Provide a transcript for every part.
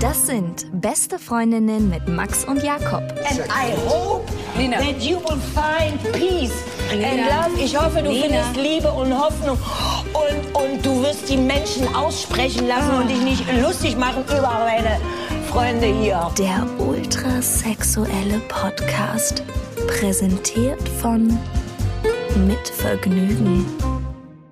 Das sind beste Freundinnen mit Max und Jakob. And I hope Nina. that you will find peace and love. Ich hoffe, du Nina. findest Liebe und Hoffnung. Und, und du wirst die Menschen aussprechen lassen und dich nicht lustig machen über meine Freunde hier. Der ultrasexuelle Podcast. Präsentiert von Mit Vergnügen.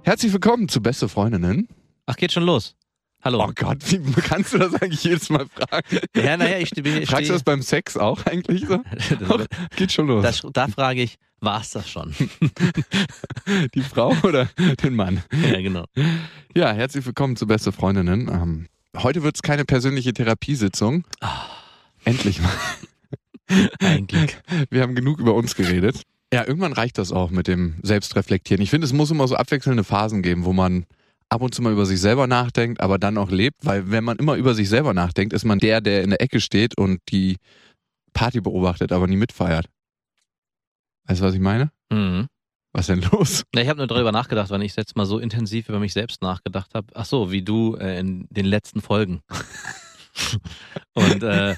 Herzlich willkommen zu Beste Freundinnen. Ach, geht schon los. Hallo. Oh Gott, wie kannst du das eigentlich jedes Mal fragen? Ja, naja, ich stehe. Fragst du das beim Sex auch eigentlich so? das, Geht schon los. das, da frage ich, war's das schon? Die Frau oder den Mann? ja, genau. Ja, herzlich willkommen zu Beste Freundinnen. Ähm, heute wird's keine persönliche Therapiesitzung. Endlich mal. Eigentlich. Wir haben genug über uns geredet. Ja, irgendwann reicht das auch mit dem Selbstreflektieren. Ich finde, es muss immer so abwechselnde Phasen geben, wo man ab und zu mal über sich selber nachdenkt, aber dann auch lebt, weil wenn man immer über sich selber nachdenkt, ist man der, der in der Ecke steht und die Party beobachtet, aber nie mitfeiert. Weißt du, was ich meine? Mhm. Was denn los? Na, ich habe nur darüber nachgedacht, weil ich jetzt mal so intensiv über mich selbst nachgedacht habe. Ach so, wie du äh, in den letzten Folgen. und äh,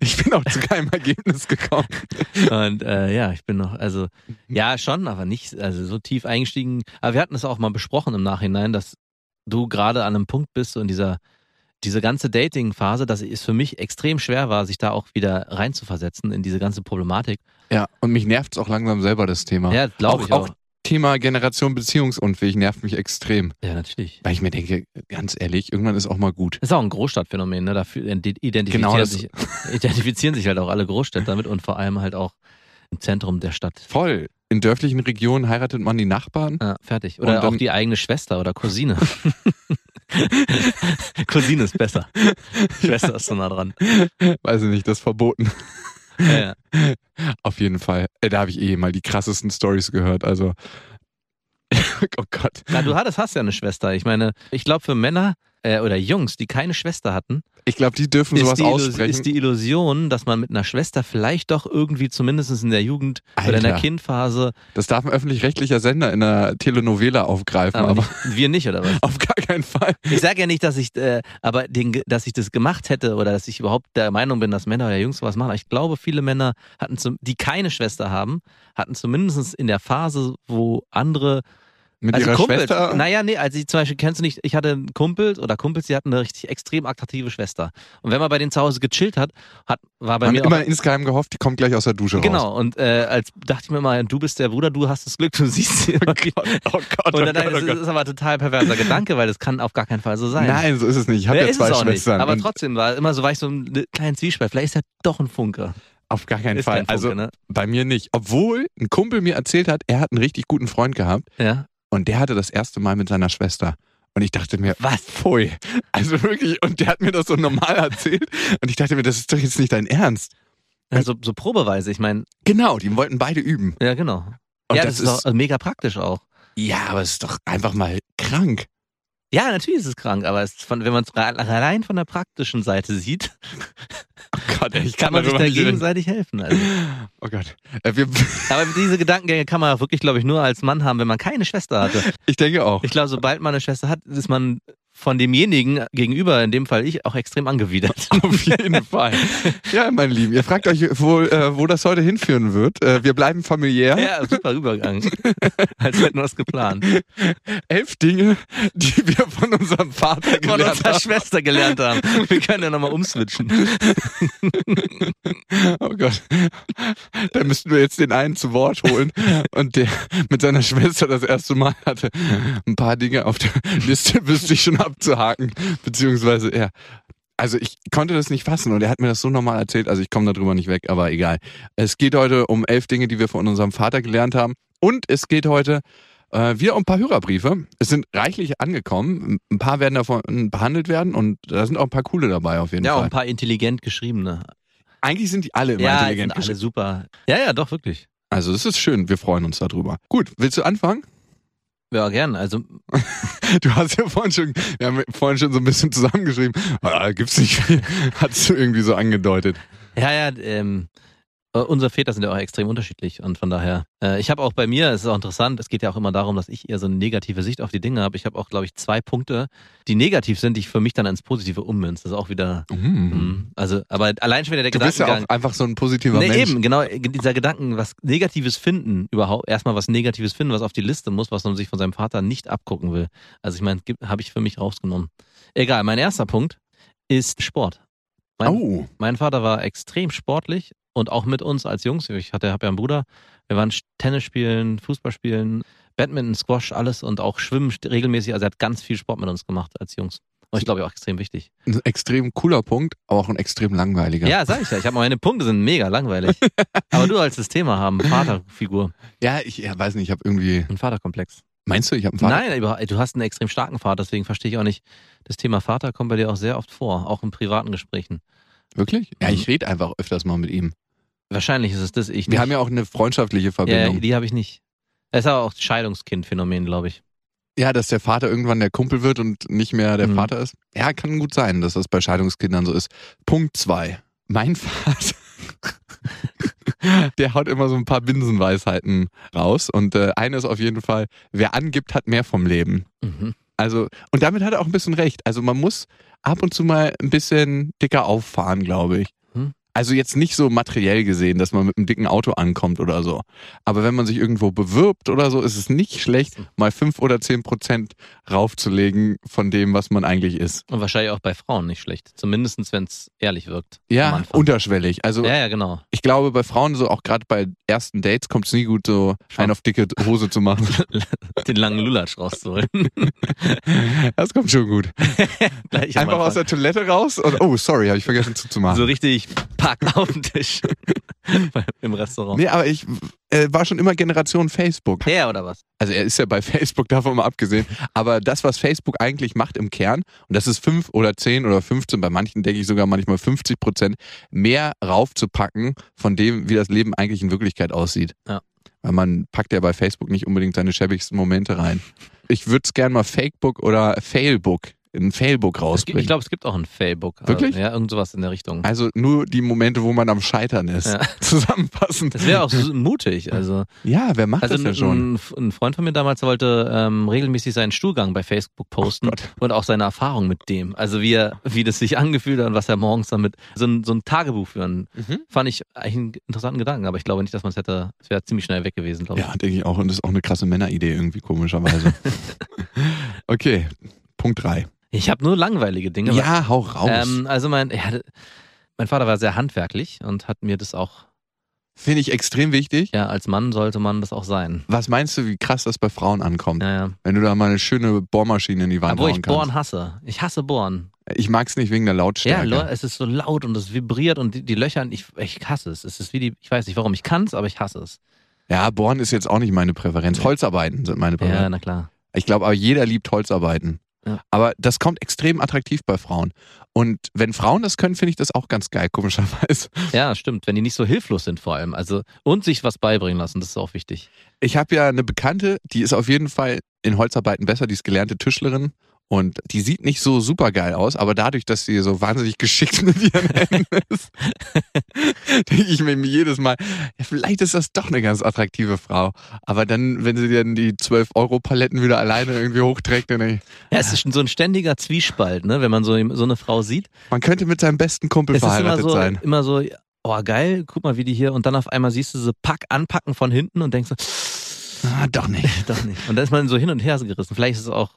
Ich bin auch zu keinem Ergebnis gekommen. und äh, ja, ich bin noch, also ja schon, aber nicht, also so tief eingestiegen. Aber wir hatten es auch mal besprochen im Nachhinein, dass du gerade an einem Punkt bist, so in dieser diese ganze Dating-Phase, dass es für mich extrem schwer war, sich da auch wieder reinzuversetzen in diese ganze Problematik. Ja, und mich nervt's auch langsam selber das Thema. Ja, glaube ich auch. Thema Generation beziehungsunfähig nervt mich extrem. Ja, natürlich. Weil ich mir denke, ganz ehrlich, irgendwann ist auch mal gut. Das ist auch ein Großstadtphänomen, ne? Dafür identifizieren, Genau, sich, identifizieren sich halt auch alle Großstädter damit und vor allem halt auch im Zentrum der Stadt. Voll. In dörflichen Regionen heiratet man die Nachbarn. Ja, fertig. Oder dann- auch die eigene Schwester oder Cousine. Cousine ist besser. Schwester ist so nah dran. Weiß ich nicht, das ist verboten. Ja, ja. Auf jeden Fall. Äh, Da habe ich eh mal die krassesten Stories gehört. Also, oh Gott. Na, du hattest, hast ja eine Schwester. Ich meine, ich glaube für Männer äh, oder Jungs, die keine Schwester hatten, Ich glaube, die dürfen sowas die, aussprechen. ist die Illusion, dass man mit einer Schwester vielleicht doch irgendwie zumindest in der Jugend oder in der Alter. Kindphase, das darf ein öffentlich-rechtlicher Sender in einer Telenovela aufgreifen, aber, aber, nicht, wir nicht, oder was? auf gar keinen Fall. Ich sage ja nicht, dass ich, äh, aber den, dass ich das gemacht hätte oder dass ich überhaupt der Meinung bin, dass Männer oder Jungs sowas machen. Aber ich glaube, viele Männer hatten, zum, die keine Schwester haben, hatten zumindest in der Phase, wo andere Mit also ihrer Kumpels, Schwester. naja, nee, also ich zum Beispiel kennst du nicht, ich hatte einen Kumpel oder Kumpels, die hatten eine richtig extrem attraktive Schwester. Und wenn man bei denen zu Hause gechillt hat, hat war bei haben mir immer auch, insgeheim gehofft, die kommt gleich aus der Dusche raus. Genau, und äh, als dachte ich mir mal, du bist der Bruder, du hast das Glück, du siehst sie. immer. Oh Gott, oh Und dann, Gott, oh das Gott. ist aber ein total perverser Gedanke, weil das kann auf gar keinen Fall so sein. Nein, so ist es nicht. Ich habe Ja, zwei Schwestern. Nicht. Aber trotzdem war immer so, war ich so ein kleinen Zwiespalt. Vielleicht ist er doch ein Funke. auf gar keinen Ist Fall. kein Funke, also ne? bei mir nicht. Obwohl ein Kumpel mir erzählt hat, er hat einen richtig guten Freund gehabt Ja. Und der hatte das erste Mal mit seiner Schwester. Und ich dachte mir, Was? pfui. Also wirklich, und der hat mir das so normal erzählt. Und ich dachte mir, das ist doch jetzt nicht dein Ernst. Also so probeweise, ich meine, Genau, die wollten beide üben. ja genau. Und ja, das das, ist, ist- mega praktisch auch. Ja, aber es ist doch einfach mal krank. Ja, natürlich ist es krank, aber es von, wenn man es allein von der praktischen Seite sieht, Oh Gott, ey, ich kann kann, man sich da gegenseitig helfen. Also. Oh Gott. Äh, Aber diese Gedankengänge kann man wirklich, glaube ich, nur als Mann haben, wenn man keine Schwester hatte. ich denke auch. Ich glaube, sobald man eine Schwester hat, ist man von demjenigen gegenüber, in dem Fall ich, auch extrem angewidert. Auf jeden Fall. Ja, meine Lieben, ihr fragt euch wohl, äh, wo das heute hinführen wird. Äh, wir bleiben familiär. Ja, super Übergang. Als hätten wir es geplant. Elf Dinge, die wir von unserem Vater Von gelernt unserer haben. Schwester gelernt haben. Wir können ja nochmal umswitchen. Oh Gott. Da müssten wir jetzt den einen zu Wort holen und der mit seiner Schwester das erste Mal hatte. Ein paar Dinge auf der Liste wüsste ich schon abzuhaken. Beziehungsweise, ja. Also ich konnte das nicht fassen und er hat mir das so normal erzählt, also ich komme darüber nicht weg, aber egal. Es geht heute um elf Dinge, die wir von unserem Vater gelernt haben. Und es geht heute äh, wieder um ein paar Hörerbriefe. Es sind reichlich angekommen. Ein paar werden davon behandelt werden und da sind auch ein paar coole dabei auf jeden Ja, Fall. ein paar intelligent geschriebene. Eigentlich sind die alle immer Ja, intelligent sind alle super. Ja, ja, doch, wirklich. Also es ist schön, wir freuen uns darüber. Gut, willst du anfangen? Ja, gern. Also, Du hast ja vorhin schon, wir haben vorhin schon so ein bisschen zusammengeschrieben. Ah, gibt's nicht viel. Hast du irgendwie so angedeutet. ja, ja, ähm, Äh, unsere Väter sind ja auch extrem unterschiedlich und von daher, äh, ich habe auch bei mir, es ist auch interessant, es geht ja auch immer darum, dass ich eher so eine negative Sicht auf die Dinge habe. Ich habe auch, glaube ich, zwei Punkte, die negativ sind, die ich für mich dann ins Positive ummünze. Das ist auch wieder, mh, also, aber allein schon wieder der Du bist ja Gedankengang. auch einfach so ein positiver Nee, Mensch. eben, genau, dieser Gedanken, was Negatives finden, überhaupt, erstmal was Negatives finden, was auf die Liste muss, was man sich von seinem Vater nicht abgucken will. Also ich meine, habe ich für mich rausgenommen. Egal, mein erster Punkt ist Sport. Mein, Oh, mein Vater war extrem sportlich und auch mit uns als Jungs. Ich hatte, habe ja einen Bruder. Wir waren Tennis spielen, Fußball spielen, Badminton, Squash, alles und auch Schwimmen regelmäßig. Also er hat ganz viel Sport mit uns gemacht als Jungs. Und ich glaube auch extrem wichtig. ein extrem cooler Punkt, aber auch ein extrem langweiliger. Ja, sag ich ja. Ich habe meine Punkte sind mega langweilig. Aber du als das Thema haben, Vaterfigur, Ja, ich ja, weiß nicht, ich habe irgendwie. ein Vaterkomplex. Meinst du, ich habe einen Vater? Nein, du hast einen extrem starken Vater, deswegen verstehe ich auch nicht. Das Thema Vater kommt bei dir auch sehr oft vor, auch in privaten Gesprächen. Wirklich? Ja, Mhm. ich rede einfach öfters mal mit ihm. Wahrscheinlich ist es das, ich Wir nicht. haben ja auch eine freundschaftliche ja, Verbindung. die habe ich nicht. Das ist aber auch Scheidungskind-Phänomen, glaube ich. Ja, dass der Vater irgendwann der Kumpel wird und nicht mehr der Mhm. Vater ist. Ja, kann gut sein, dass das bei Scheidungskindern so ist. Punkt zwei. Mein Vater, der haut immer so ein paar Binsenweisheiten raus. Und äh, eine ist auf jeden Fall, wer angibt, hat mehr vom Leben. Mhm. Also, und damit hat er auch ein bisschen recht. Also man muss ab und zu mal ein bisschen dicker auffahren, glaube ich. Also jetzt nicht so materiell gesehen, dass man mit einem dicken Auto ankommt oder so. Aber wenn man sich irgendwo bewirbt oder so, ist es nicht schlecht, mal fünf oder zehn Prozent raufzulegen von dem, was man eigentlich ist. Und wahrscheinlich auch bei Frauen nicht schlecht. Zumindest, wenn es ehrlich wirkt. Ja, unterschwellig. Also Ja, ja, genau. ich glaube, bei Frauen so, auch gerade bei ersten Dates, kommt es nie gut, so Schon. einen auf dicke Hose zu machen. Den langen Lulatsch rauszuholen. Das kommt schon gut. Einfach aus der Toilette raus und oh, sorry, habe ich vergessen zuzumachen. So richtig pack auf den Tisch. Im Restaurant. Nee, aber ich äh, war schon immer Generation Facebook. Der oder was? Also er ist ja bei Facebook davon mal abgesehen. Aber das, was Facebook eigentlich macht im Kern, und das ist fünf oder zehn oder 15, bei manchen denke ich sogar manchmal 50 Prozent, mehr raufzupacken von dem, wie das Leben eigentlich in Wirklichkeit aussieht. Ja. Weil man packt ja bei Facebook nicht unbedingt seine schäbigsten Momente rein. Ich würde es gerne mal Fakebook oder Failbook, ein Failbook rausbringen. ich glaube, es gibt auch ein Failbook. Wirklich? Ja, irgend sowas in der Richtung. also nur die Momente, wo man am Scheitern ist. Ja. Zusammenfassend. Das wäre auch so mutig. Also, Ja, wer macht also das denn schon? ein, ein Freund von mir damals wollte ähm, regelmäßig seinen Stuhlgang bei Facebook posten Oh und auch seine Erfahrung mit dem. Also wie er, wie das sich angefühlt hat und was er morgens damit so ein, so ein Tagebuch führen. Mhm. Fand ich eigentlich einen interessanten Gedanken, aber ich glaube nicht, dass man es hätte. Es wäre ziemlich schnell weg gewesen, glaube ich. Ja, denke ich auch. Und das ist auch eine krasse Männeridee irgendwie, komischerweise. okay, Punkt drei. Ich habe nur langweilige Dinge. Ja, hau raus. Ähm, also mein, ja, mein Vater war sehr handwerklich und hat mir das auch, Finde ich extrem wichtig. ja, als Mann sollte man das auch sein. Was meinst du, wie krass das bei Frauen ankommt? Ja, ja. Wenn du da mal eine schöne Bohrmaschine in die Wand Obwohl hauen ich kannst. Bohren hasse. Ich hasse Bohren. Ich mag es nicht wegen der Ja, Lautstärke. Leute, es ist so laut und es vibriert und die, die Löcher, ich, ich hasse es. Es ist wie die, ich weiß nicht warum, ich kann es, aber ich hasse es. ja, Bohren ist jetzt auch nicht meine Präferenz. Holzarbeiten sind meine Ja, Präferenz. na klar. Ich glaube aber, jeder liebt Holzarbeiten. Ja. Aber das kommt extrem attraktiv bei Frauen. Und wenn Frauen das können, finde ich das auch ganz geil, komischerweise. Ja, stimmt. Wenn die nicht so hilflos sind vor allem. Also, und sich was beibringen lassen, das ist auch wichtig. Ich habe ja eine Bekannte, die ist auf jeden Fall in Holzarbeiten besser, die ist gelernte Tischlerin. Und die sieht nicht so super geil aus, aber dadurch, dass sie so wahnsinnig geschickt mit ihren Händen ist, denke ich mir jedes Mal, ja, vielleicht ist das doch eine ganz attraktive Frau. Aber dann, wenn sie dann die 12-Euro-Paletten wieder alleine irgendwie hochträgt, dann ich, Ja, es ist so ein ständiger Zwiespalt, ne? Wenn man so, so eine Frau sieht. man könnte mit seinem besten Kumpel Es ist immer verheiratet so, sein. immer so, oh geil, guck mal, wie die hier. Und dann auf einmal siehst du so Pack anpacken von hinten und denkst so, Ah, doch nicht. doch nicht. Und dann ist man so hin und her gerissen. Vielleicht ist es auch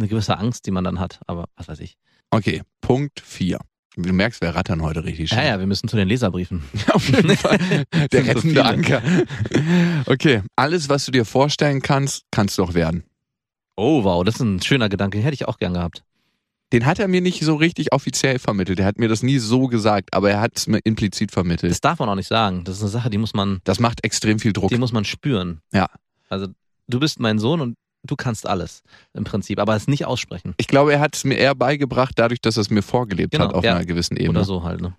eine gewisse Angst, die man dann hat, aber was weiß ich. Okay, Punkt 4. Du merkst, wir rattern heute richtig Ja, schnell. ja, wir müssen zu den Leserbriefen. Auf jeden Fall. Der so rettende viele. Anker. Okay, alles, was du dir vorstellen kannst, kannst du auch werden. Oh, wow, das ist ein schöner Gedanke. Den hätte ich auch gern gehabt. Den hat er mir nicht so richtig offiziell vermittelt. Er hat mir das nie so gesagt, aber er hat es mir implizit vermittelt. Das darf man auch nicht sagen. Das ist eine Sache, die muss man, Das macht extrem viel Druck. die muss man spüren. Ja. Also, du bist mein Sohn und du kannst alles im Prinzip, aber es nicht aussprechen. Ich glaube, er hat es mir eher beigebracht, dadurch, dass er es mir vorgelebt Genau, hat auf ja. einer gewissen Ebene. Oder so halt, ne?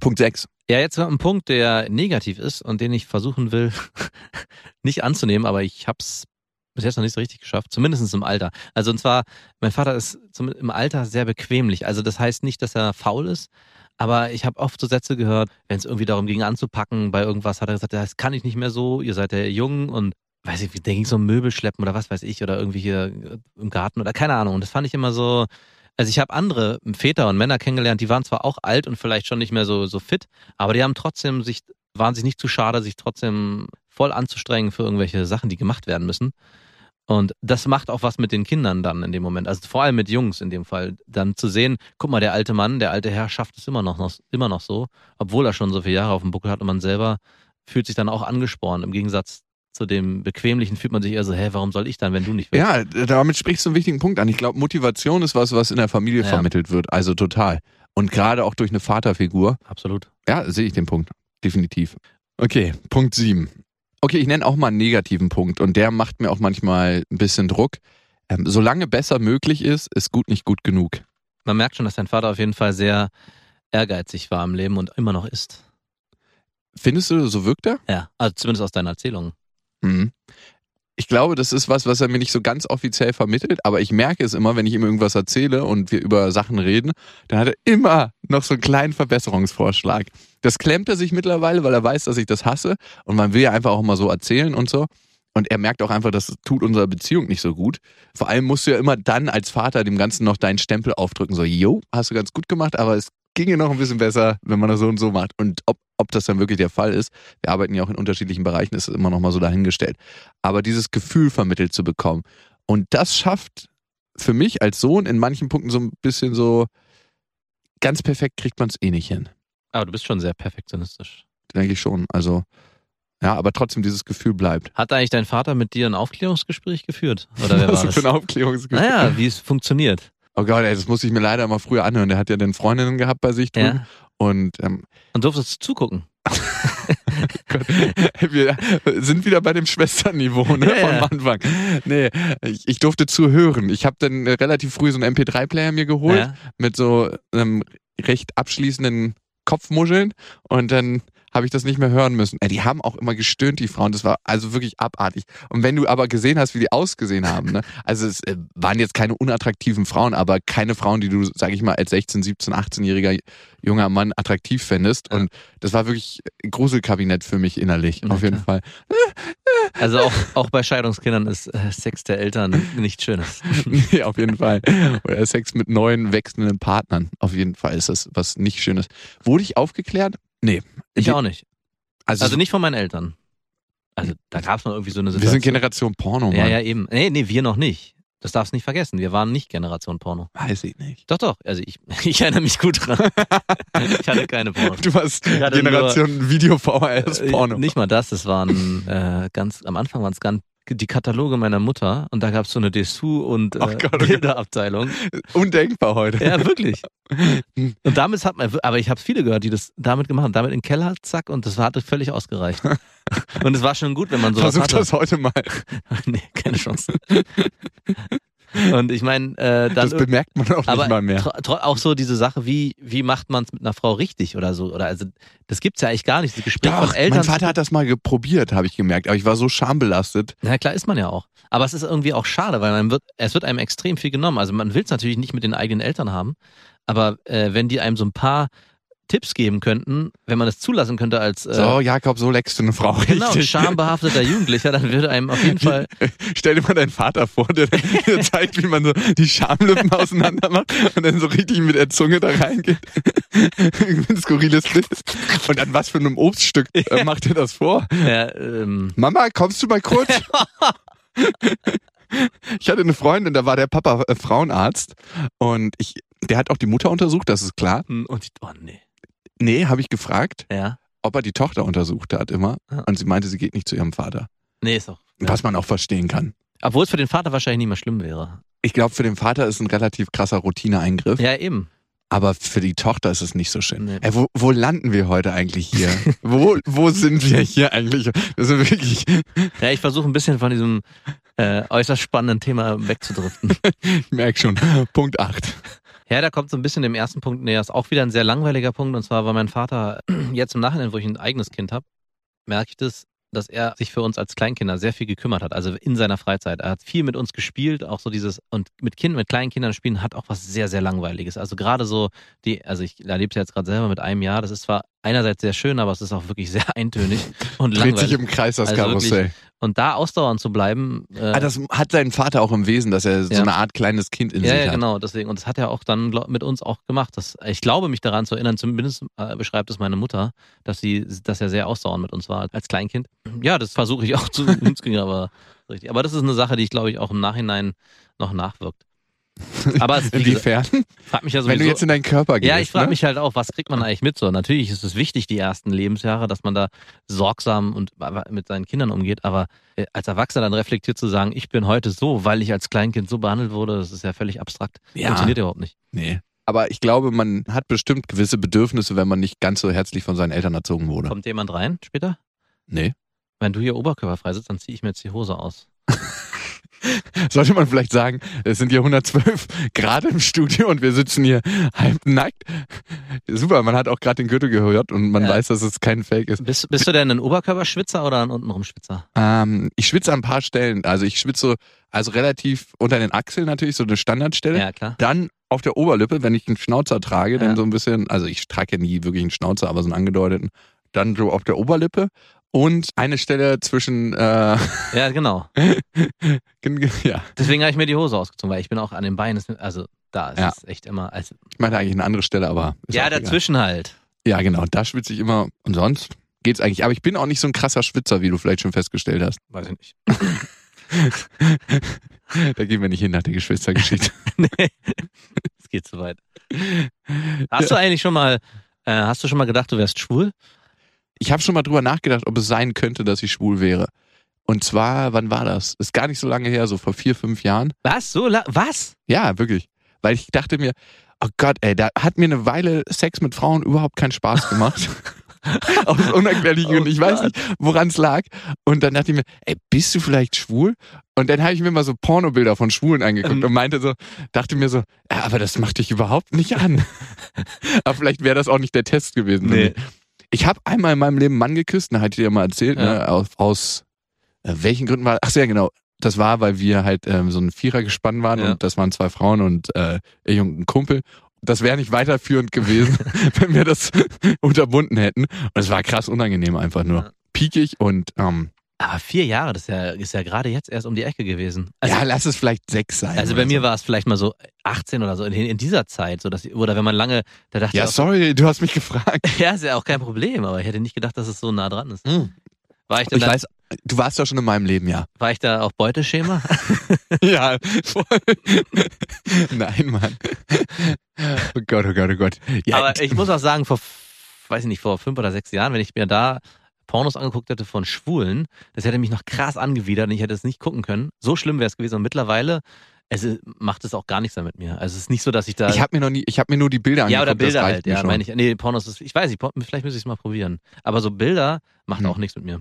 Punkt 6. Ja, jetzt kommt ein Punkt, der negativ ist und den ich versuchen will, nicht anzunehmen, aber ich hab's bis jetzt noch nicht so richtig geschafft, zumindest im Alter. Also und zwar, mein Vater ist zum, im Alter sehr bequemlich. Also das heißt nicht, dass er faul ist, aber ich habe oft so Sätze gehört, wenn es irgendwie darum ging anzupacken, bei irgendwas hat er gesagt, das kann ich nicht mehr so, ihr seid ja jung und weiß ich, der ging so um Möbel schleppen oder was weiß ich oder irgendwie hier im Garten oder keine Ahnung. Und das fand ich immer so, also ich habe andere Väter und Männer kennengelernt, die waren zwar auch alt und vielleicht schon nicht mehr so, so fit, aber die haben trotzdem sich, waren sich nicht zu schade, sich trotzdem voll anzustrengen für irgendwelche Sachen, die gemacht werden müssen. Und das macht auch was mit den Kindern dann in dem Moment. Also vor allem mit Jungs in dem Fall. Dann zu sehen, guck mal, der alte Mann, der alte Herr schafft es immer noch, noch immer noch so, obwohl er schon so viele Jahre auf dem Buckel hat und man selber fühlt sich dann auch angespornt. Im Gegensatz zu dem Bequemlichen fühlt man sich eher so, hä, warum soll ich dann, wenn du nicht willst? Ja, damit sprichst du einen wichtigen Punkt an. Ich glaube, Motivation ist was, was in der Familie Ja. vermittelt wird. Also total. Und gerade auch durch eine Vaterfigur. Absolut. Ja, sehe ich den Punkt. Definitiv. Okay, Punkt 7. Okay, ich nenne auch mal einen negativen Punkt und der macht mir auch manchmal ein bisschen Druck. Ähm, solange besser möglich ist, ist gut nicht gut genug. Man merkt schon, dass dein Vater auf jeden Fall sehr ehrgeizig war im Leben und immer noch ist. Findest du, so wirkt er? Ja, also zumindest aus deinen Erzählungen. Mhm. Ich glaube, das ist was, was er mir nicht so ganz offiziell vermittelt, aber ich merke es immer, wenn ich ihm irgendwas erzähle und wir über Sachen reden, dann hat er immer noch so einen kleinen Verbesserungsvorschlag. Das klemmt er sich mittlerweile, weil er weiß, dass ich das hasse und man will ja einfach auch mal so erzählen und so. Und er merkt auch einfach, das tut unserer Beziehung nicht so gut. Vor allem musst du ja immer dann als Vater dem Ganzen noch deinen Stempel aufdrücken. So, jo, hast du ganz gut gemacht, aber es ginge noch ein bisschen besser, wenn man das so und so macht. Und ob, ob das dann wirklich der Fall ist, wir arbeiten ja auch in unterschiedlichen Bereichen, ist immer noch mal so dahingestellt. Aber dieses Gefühl vermittelt zu bekommen. Und das schafft für mich als Sohn in manchen Punkten so ein bisschen so, ganz perfekt kriegt man es eh nicht hin. Aber du bist schon sehr perfektionistisch. Denke ich schon. Also, ja, aber trotzdem dieses Gefühl bleibt. Hat eigentlich dein Vater mit dir ein Aufklärungsgespräch geführt? Oder wer war Was das? für ein Aufklärungsgefühl. Naja, wie es funktioniert. Oh Gott, ey, das muss ich mir leider mal früher anhören. Der hat ja dann Freundinnen gehabt bei sich drüben. Ja. Und ähm, Und durftest du zugucken. Gott, wir sind wieder bei dem Schwesternniveau ne, Ja, ja. vom Anfang. Nee, ich, ich durfte zuhören. Ich habe dann relativ früh so einen MP3-Player mir geholt Ja. mit so einem recht abschließenden Kopfmuscheln und dann habe ich das nicht mehr hören müssen. Ey, die haben auch immer gestöhnt, die Frauen. Das war also wirklich abartig. Und wenn du aber gesehen hast, wie die ausgesehen haben, ne? also es äh, waren jetzt keine unattraktiven Frauen, aber keine Frauen, die du, sag ich mal, als 16, 17, 18-jähriger junger Mann attraktiv fändest. Ja. Und das war wirklich ein Gruselkabinett für mich innerlich, Na auf jeden klar. Fall. Also auch, auch bei Scheidungskindern ist äh, Sex der Eltern nichts Schönes. nee, auf jeden Fall. Oder Sex mit neuen, wechselnden Partnern. Auf jeden Fall ist das was nicht Schönes. Wurde ich aufgeklärt? Nee. Ich Die- auch nicht. Also, Also nicht von meinen Eltern. Also da gab es mal irgendwie so eine wir Situation. sind Generation Porno, Mann. Ja, ja, eben. Nee, nee, wir noch nicht. Das darfst du nicht vergessen. Wir waren nicht Generation Porno. Weiß ich nicht. Doch, doch. Also ich, ich erinnere mich gut dran. ich hatte keine Porno. Du warst Generation Video VHS Porno. Äh, Nicht mal das, das waren äh, ganz, am Anfang waren es ganz die Kataloge meiner Mutter und da gab es so eine Dessous und äh, Oh Gott, oh. Bilderabteilung. Undenkbar heute. Ja, wirklich. Und damit hat man, aber ich habe viele gehört, die das damit gemacht haben, damit in den Keller, zack, und das hatte völlig ausgereicht. Und es war schon gut, wenn man sowas Versuch hatte. das heute mal. nee, keine Chance. Und ich meine, äh, dann Das bemerkt man auch nicht mal mehr. auch so diese Sache, wie, wie macht man es mit einer Frau richtig oder so? Oder also das gibt's ja eigentlich gar nicht. Das Gespräch Doch, von Eltern. mein Vater hat das mal probiert, habe ich gemerkt. Aber ich war so schambelastet. Na klar ist man ja auch. Aber es ist irgendwie auch schade, weil man wird, es wird einem extrem viel genommen. Also man will es natürlich nicht mit den eigenen Eltern haben, aber äh, wenn die einem so ein paar Tipps geben könnten, wenn man es zulassen könnte als äh, So, Jakob, so leckst du eine Frau genau richtig. schambehafteter Jugendlicher, dann würde einem auf jeden Fall Stell dir mal deinen Vater vor, der, der zeigt, wie man so die Schamlippen auseinander macht und dann so richtig mit der Zunge da reingeht. Ein skurriles Bild. Und an was für einem Obststück äh, macht er das vor? äh, ähm, Mama, kommst du mal kurz? Ich hatte eine Freundin, da war der Papa äh, Frauenarzt und ich, der hat auch die Mutter untersucht, das ist klar. und die, oh nee. Nee, habe ich gefragt, Ja. ob er die Tochter untersucht hat immer. Und sie meinte, sie geht nicht zu ihrem Vater. Nee, ist doch. Ja. Was man auch verstehen kann. Obwohl es für den Vater wahrscheinlich nicht mehr schlimm wäre. Ich glaube, für den Vater ist ein relativ krasser Routineeingriff. Ja, eben. Aber für die Tochter ist es nicht so schön. Nee. Ey, wo, wo landen wir heute eigentlich hier? wo, wo sind wir hier eigentlich? Das ist wirklich, Ja, ich versuche ein bisschen von diesem äh, äußerst spannenden Thema wegzudriften. ich merke schon, Punkt 8. Ja, da kommt so ein bisschen dem ersten Punkt näher. Ist auch wieder ein sehr langweiliger Punkt. Und zwar war mein Vater jetzt im Nachhinein, wo ich ein eigenes Kind habe, merke ich das, dass er sich für uns als Kleinkinder sehr viel gekümmert hat, also in seiner Freizeit. Er hat viel mit uns gespielt, auch so dieses, und mit Kindern, mit kleinen Kindern spielen hat auch was sehr, sehr Langweiliges. Also gerade so, die, also ich erlebe es jetzt gerade selber mit einem Jahr, das ist zwar einerseits sehr schön, aber es ist auch wirklich sehr eintönig und Dreht langweilig. sich im Kreis das Also Karussell. wirklich, Und da ausdauernd zu bleiben, äh, Ah, das hat sein Vater auch im Wesen, dass er so Ja. eine Art kleines Kind in ja, sich ja, hat. genau, deswegen. Und das hat er auch dann glaub, mit uns auch gemacht. Das, ich glaube, mich daran zu erinnern, zumindest äh, beschreibt es meine Mutter, dass sie, dass er sehr ausdauernd mit uns war als Kleinkind. Ja, das versuche ich auch zu uns ging aber richtig. Aber das ist eine Sache, die ich glaube ich auch im Nachhinein noch nachwirkt. Aber es, Inwiefern? frag mich ja Wenn du jetzt in deinen Körper gehst. ja, ich frage ne? mich halt auch, was kriegt man eigentlich mit so? Natürlich ist es wichtig, die ersten Lebensjahre, dass man da sorgsam und mit seinen Kindern umgeht, aber äh, als Erwachsener dann reflektiert zu sagen, ich bin heute so, weil ich als Kleinkind so behandelt wurde, das ist ja völlig abstrakt. Ja. Funktioniert überhaupt nicht. Nee. Aber ich glaube, man hat bestimmt gewisse Bedürfnisse, wenn man nicht ganz so herzlich von seinen Eltern erzogen wurde. Kommt jemand rein später? Nee. Wenn du hier oberkörperfrei sitzt, dann ziehe ich mir jetzt die Hose aus. Sollte man vielleicht sagen, es sind hier 112 Grad im Studio und wir sitzen hier halb nackt. Super, man hat auch gerade den Gürtel gehört und man Ja. weiß, dass es kein Fake ist. Bist, bist du denn ein Oberkörperschwitzer oder ein untenrum Schwitzer? Ähm, ich schwitze an ein paar Stellen. Also ich schwitze so, also relativ unter den Achseln natürlich, so eine Standardstelle. Ja, klar. Dann auf der Oberlippe, wenn ich einen Schnauzer trage, dann Ja. so ein bisschen, also ich trage ja nie wirklich einen Schnauzer, aber so einen angedeuteten. Dann so auf der Oberlippe und eine Stelle zwischen, äh, Ja, genau. ja, Deswegen habe ich mir die Hose ausgezogen, weil ich bin auch an den Beinen, also da ist Ja. es echt immer, also, ich meine eigentlich eine andere Stelle, aber. ja, auch egal. dazwischen halt. Ja, genau, da schwitze ich immer und sonst geht's eigentlich. Aber ich bin auch nicht so ein krasser Schwitzer, wie du vielleicht schon festgestellt hast. Weiß ich nicht. Da gehen wir nicht hin nach der Geschwistergeschichte. nee, es geht zu weit. Hast du eigentlich schon mal, äh, hast du schon mal gedacht, du wärst schwul? Ich habe schon mal drüber nachgedacht, ob es sein könnte, dass ich schwul wäre. Und zwar, wann war das? Ist gar nicht so lange her, so vor vier, fünf Jahren. Was? So la was? Ja, wirklich. Weil ich dachte mir, oh Gott, ey, da hat mir eine Weile Sex mit Frauen überhaupt keinen Spaß gemacht. Aus unerklärlichen Oh Gründen. Ich weiß nicht, woran es lag. Und dann dachte ich mir, ey, bist du vielleicht schwul? Und dann habe ich mir mal so Pornobilder von Schwulen angeguckt Ähm. und meinte so, dachte mir so, ja, aber das macht dich überhaupt nicht an. aber vielleicht wäre das auch nicht der Test gewesen. Nee. Ich habe einmal in meinem Leben einen Mann geküsst, da hatte ich dir ja mal erzählt, Ja. ne, aus, aus äh, welchen Gründen war, ach sehr genau, das war, weil wir halt ähm, so ein Vierer gespannt waren Ja. und das waren zwei Frauen und äh, ich und ein Kumpel. Das wäre nicht weiterführend gewesen, wenn wir das unterbunden hätten. Und es war krass unangenehm einfach nur. Piekig und ähm, Aber vier Jahre, das ist ja, ist ja gerade jetzt erst um die Ecke gewesen. Also, ja, lass es vielleicht sechs sein. also bei mir so. war es vielleicht mal so 18 oder so in, in dieser Zeit, so dass oder wenn man lange, da dachte Ja, ich auch, so, sorry, du hast mich gefragt. ja, ist ja auch kein Problem, aber ich hätte nicht gedacht, dass es so nah dran ist. War ich, denn Ich da, weiß, du warst doch schon in meinem Leben, ja. war ich da auf Beuteschema? Ja, voll. Nein, Mann. Oh Gott, oh Gott, oh Gott. Ja, Aber ich muss auch sagen, vor, weiß ich nicht, vor fünf oder sechs Jahren, wenn ich mir da Pornos angeguckt hätte von Schwulen, das hätte mich noch krass angewidert und ich hätte es nicht gucken können. So schlimm wäre es gewesen. Und mittlerweile, es macht es auch gar nichts mehr mit mir. Also es ist nicht so, dass ich da. ich habe mir noch nie, ich habe mir nur die Bilder ja, angeguckt. oder Bilder halt, ja, schon. meine ich. Nee, Pornos ist, ich weiß nicht, vielleicht müsste ich es mal probieren. Aber so Bilder macht Hm. auch nichts mit mir.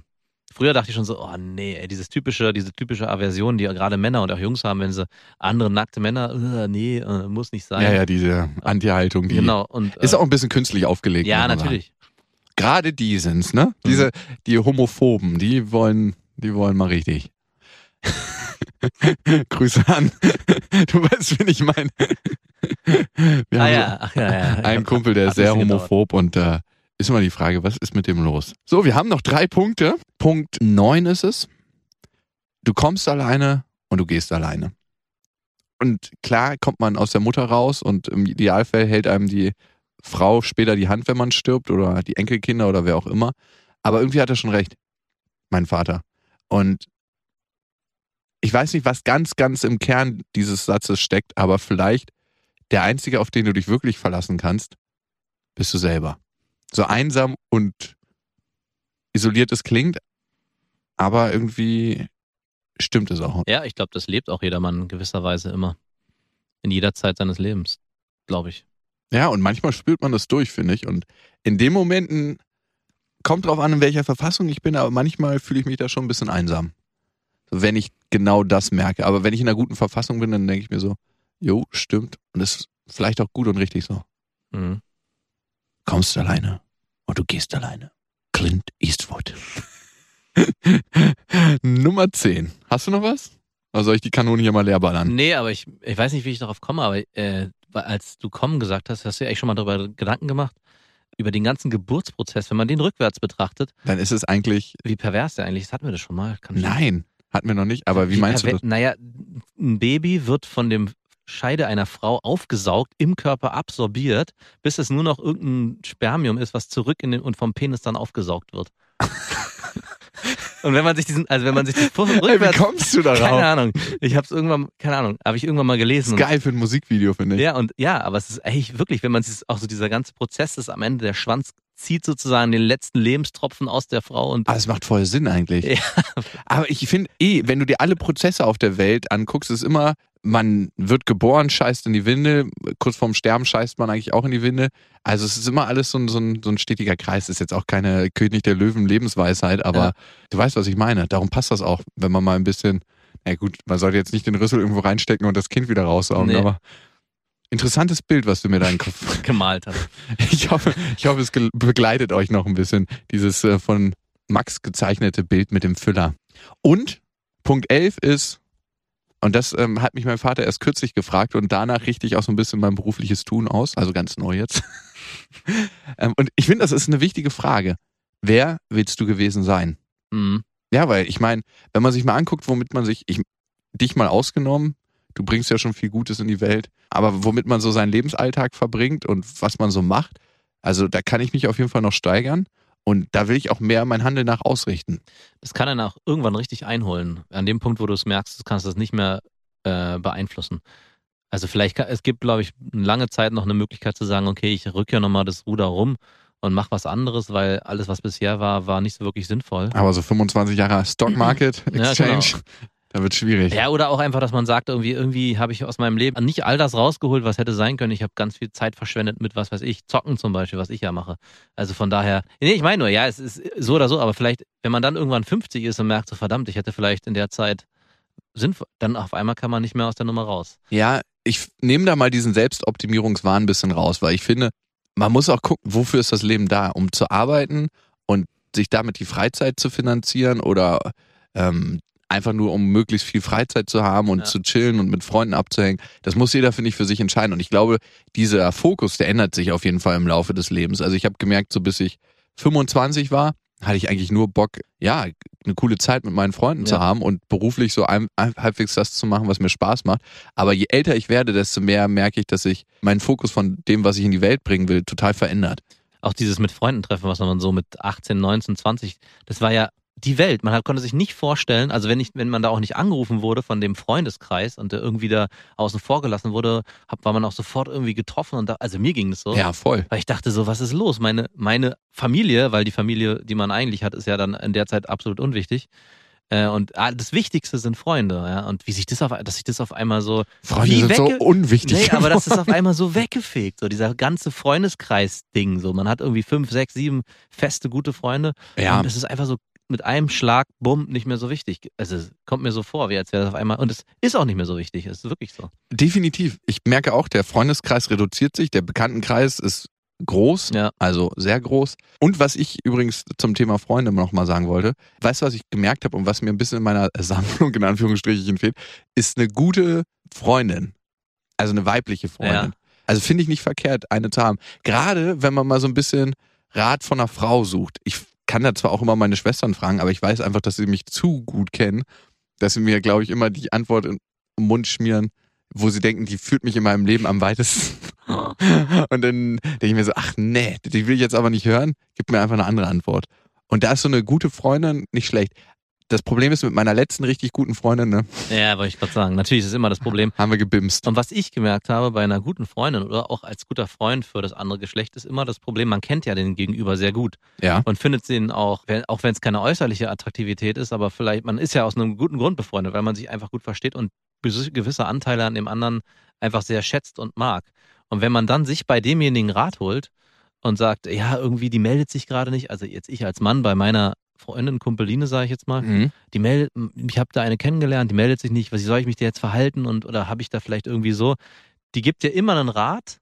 Früher dachte ich schon so, oh nee, ey, dieses typische, diese typische Aversion, die ja gerade Männer und auch Jungs haben, wenn sie andere nackte Männer, äh, nee, äh, muss nicht sein. Ja, ja, diese Anti-Haltung, die Genau. Und, äh, ist auch ein bisschen künstlich aufgelegt. ja, natürlich. Gerade die sind's, ne? Diese, die Homophoben, die wollen, die wollen mal richtig. Grüße an. Du weißt, wen ich meine. Wir Ah haben ja, ach ja, ja. einen Kumpel, der ist sehr homophob und äh, ist immer die Frage, was ist mit dem los? So, wir haben noch drei Punkte. Punkt neun ist es. Du kommst alleine und du gehst alleine. Und klar kommt man aus der Mutter raus und im Idealfall hält einem die Frau später die Hand, wenn man stirbt oder die Enkelkinder oder wer auch immer. Aber irgendwie hat er schon recht, mein Vater. Und ich weiß nicht, was ganz, ganz im Kern dieses Satzes steckt, aber vielleicht der Einzige, auf den du dich wirklich verlassen kannst, bist du selber. So einsam und isoliert es klingt, aber irgendwie stimmt es auch. Ja, ich glaube, das lebt auch jedermann in gewisser Weise immer. In jeder Zeit seines Lebens, glaube ich. Ja, und manchmal spürt man das durch, finde ich. Und in den Momenten kommt drauf an, in welcher Verfassung ich bin, aber manchmal fühle ich mich da schon ein bisschen einsam. Wenn ich genau das merke. Aber wenn ich in einer guten Verfassung bin, dann denke ich mir so, jo, stimmt. Und das ist vielleicht auch gut und richtig so. Mhm. Kommst alleine und du gehst alleine. Clint Eastwood. Nummer 10. Hast du noch was? Oder soll ich die Kanone hier mal leer ballern? Nee, aber ich, ich weiß nicht, wie ich darauf komme, aber äh, als du kommen gesagt hast, hast du ja echt schon mal darüber Gedanken gemacht, über den ganzen Geburtsprozess, wenn man den rückwärts betrachtet, Dann ist es eigentlich. wie pervers der eigentlich ist. Hatten wir das schon mal? Kann Nein, hatten wir noch nicht. Aber wie meinst du das? Naja, ein Baby wird von dem Scheide einer Frau aufgesaugt, im Körper absorbiert, bis es nur noch irgendein Spermium ist, was zurück in den und vom Penis dann aufgesaugt wird. und wenn man sich diesen, also wenn man sich das vor- Ey, wie rückwärts, kommst du keine darauf? Ahnung, ich habe es irgendwann, keine Ahnung, habe ich irgendwann mal Das gelesen. ist geil für ein Musikvideo, finde ich. Ja, und ja, aber es ist echt wirklich, wenn man sich auch so dieser ganze Prozess ist, am Ende der Schwanz zieht sozusagen den letzten Lebenstropfen aus der Frau und Aber es macht voll Sinn eigentlich. Ja. Aber ich finde eh, wenn du dir alle Prozesse auf der Welt anguckst, ist immer, man wird geboren, scheißt in die Windel, kurz vorm Sterben scheißt man eigentlich auch in die Windel. Also es ist immer alles so ein, so ein, so ein stetiger Kreis. Das ist jetzt auch keine König der Löwen Lebensweisheit, aber Ja. du weißt, was ich meine. Darum passt das auch, wenn man mal ein bisschen, na gut, man sollte jetzt nicht den Rüssel irgendwo reinstecken und das Kind wieder raussaugen, Nee. aber interessantes Bild, was du mir da in den Kopf gemalt hat. ich hoffe, ich hoffe, es begleitet euch noch ein bisschen, dieses äh, von Max gezeichnete Bild mit dem Füller. Und Punkt 11 ist, und das ähm, hat mich mein Vater erst kürzlich gefragt und danach richte ich auch so ein bisschen mein berufliches Tun aus, also ganz neu jetzt. ähm, und ich finde, das ist eine wichtige Frage. Wer willst du gewesen sein? Mhm. Ja, weil ich meine, wenn man sich mal anguckt, womit man sich, ich, dich mal ausgenommen, du bringst ja schon viel Gutes in die Welt, aber womit man so seinen Lebensalltag verbringt und was man so macht, also da kann ich mich auf jeden Fall noch steigern und da will ich auch mehr mein Handeln nach ausrichten. Das kann dann auch irgendwann richtig einholen. An dem Punkt, wo du es merkst, du kannst das nicht mehr äh, beeinflussen. Also vielleicht, kann, es gibt, glaube ich, lange Zeit noch eine Möglichkeit zu sagen, okay, ich rücke ja nochmal das Ruder rum und mach was anderes, weil alles, was bisher war, war nicht so wirklich sinnvoll. Aber so 25 Jahre Stock Market Ja, Exchange, genau. Da wird schwierig. Ja, oder auch einfach, dass man sagt, irgendwie, irgendwie habe ich aus meinem Leben nicht all das rausgeholt, was hätte sein können. Ich habe ganz viel Zeit verschwendet mit, was weiß ich, Zocken zum Beispiel, was ich ja mache. Also von daher, nee, ich meine nur, ja, es ist so oder so, aber vielleicht, wenn man dann irgendwann 50 ist und merkt, so verdammt, ich hätte vielleicht in der Zeit sinnvoll, dann auf einmal kann man nicht mehr aus der Nummer raus. Ja, ich nehme da mal diesen Selbstoptimierungswahn ein bisschen raus, weil ich finde, man muss auch gucken, wofür ist das Leben da? Um zu arbeiten und sich damit die Freizeit zu finanzieren oder ähm, einfach nur um möglichst viel Freizeit zu haben und Ja. zu chillen und mit Freunden abzuhängen. Das muss jeder, finde ich, für sich entscheiden. Und ich glaube, dieser Fokus, der ändert sich auf jeden Fall im Laufe des Lebens. Also ich habe gemerkt, so bis ich 25 war, hatte ich eigentlich nur Bock, ja, eine coole Zeit mit meinen Freunden zu Ja. haben und beruflich so ein, ein, halbwegs das zu machen, was mir Spaß macht. Aber je älter ich werde, desto mehr merke ich, dass sich mein Fokus von dem, was ich in die Welt bringen will, total verändert. Auch dieses mit Freunden treffen, was man so mit 18, 19, 20, das war ja die Welt. Man hat, konnte sich nicht vorstellen, also wenn ich, wenn man da auch nicht angerufen wurde von dem Freundeskreis und der irgendwie da außen vor gelassen wurde, hab, war man auch sofort irgendwie getroffen und da, also mir ging das so. Ja, voll. Weil ich dachte so, was ist los? Meine, meine Familie, weil die Familie, die man eigentlich hat, ist ja dann in der Zeit absolut unwichtig. Äh, Und ah, das Wichtigste sind Freunde, ja. Und wie sich das auf, dass sich das auf einmal so. Freunde sind so unwichtig. Nee, aber das ist auf einmal so weggefegt, so dieser ganze Freundeskreis-Ding. So, man hat irgendwie fünf, sechs, sieben feste, gute Freunde. ja, Und es ist einfach so mit einem Schlag, bumm, nicht mehr so wichtig. Also es kommt mir so vor, wie als wäre das auf einmal. Und es ist auch nicht mehr so wichtig. Es ist wirklich so. definitiv. Ich merke auch, der Freundeskreis reduziert sich, der Bekanntenkreis ist groß, Ja. also sehr groß. Und was ich übrigens zum Thema Freunde noch mal sagen wollte, weißt du, was ich gemerkt habe und was mir ein bisschen in meiner Sammlung in Anführungsstrichen fehlt, ist eine gute Freundin. Also eine weibliche Freundin. Ja. Also finde ich nicht verkehrt, eine zu haben. Gerade wenn man mal so ein bisschen Rat von einer Frau sucht. Ich kann da zwar auch immer meine Schwestern fragen, aber ich weiß einfach, dass sie mich zu gut kennen, dass sie mir, glaube ich, immer die Antwort im Mund schmieren, wo sie denken, die führt mich in meinem Leben am weitesten. Und dann denke ich mir so, ach nee, die will ich jetzt aber nicht hören, gib mir einfach eine andere Antwort. Und da ist so eine gute Freundin nicht schlecht. Das Problem ist mit meiner letzten richtig guten Freundin, ne, Ja, wollte ich gerade sagen. Natürlich ist immer das Problem. haben wir gebimst. Und was ich gemerkt habe bei einer guten Freundin oder auch als guter Freund für das andere Geschlecht ist immer das Problem, man kennt ja den Gegenüber sehr gut Ja. und findet den auch, auch wenn es keine äußerliche Attraktivität ist, aber vielleicht, man ist ja aus einem guten Grund befreundet, weil man sich einfach gut versteht und gewisse Anteile an dem anderen einfach sehr schätzt und mag. Und wenn man dann sich bei demjenigen Rat holt und sagt, ja, irgendwie, die meldet sich gerade nicht, also jetzt ich als Mann bei meiner Freundin, Kumpeline, sage ich jetzt mal, Mhm. die meldet, ich habe da eine kennengelernt, die meldet sich nicht, wie soll ich mich da jetzt verhalten und oder habe ich da vielleicht irgendwie so, die gibt dir immer einen Rat,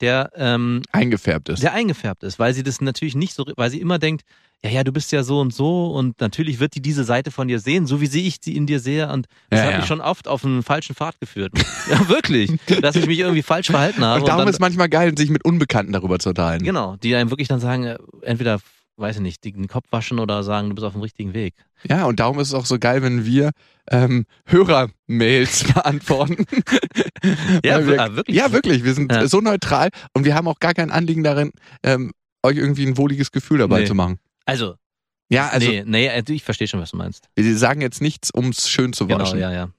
der ähm, Eingefärbt ist. sehr eingefärbt ist, weil sie das natürlich nicht so, weil sie immer denkt, ja, ja, du bist ja so und so und natürlich wird die diese Seite von dir sehen, so wie sehe ich sie in dir sehe und das Ja, hat ja. mich schon oft auf einen falschen Pfad geführt. ja, wirklich, dass ich mich irgendwie falsch verhalten habe. Und darum dann, ist manchmal geil, sich mit Unbekannten darüber zu unterhalten. genau, die einem wirklich dann sagen, äh, entweder, weiß ich nicht, den Kopf waschen oder sagen, du bist auf dem richtigen Weg. Ja, und darum ist es auch so geil, wenn wir ähm, Hörermails beantworten. Ja, wir, ah, wirklich? Ja, wirklich. Wir sind Ja. so neutral und wir haben auch gar kein Anliegen darin, ähm, euch irgendwie ein wohliges Gefühl dabei Nee. zu machen. Also, Ja, also nee, nee, äh, ich verstehe schon, was du meinst. wir sagen jetzt nichts, um es schön zu Genau, waschen. ja, ja.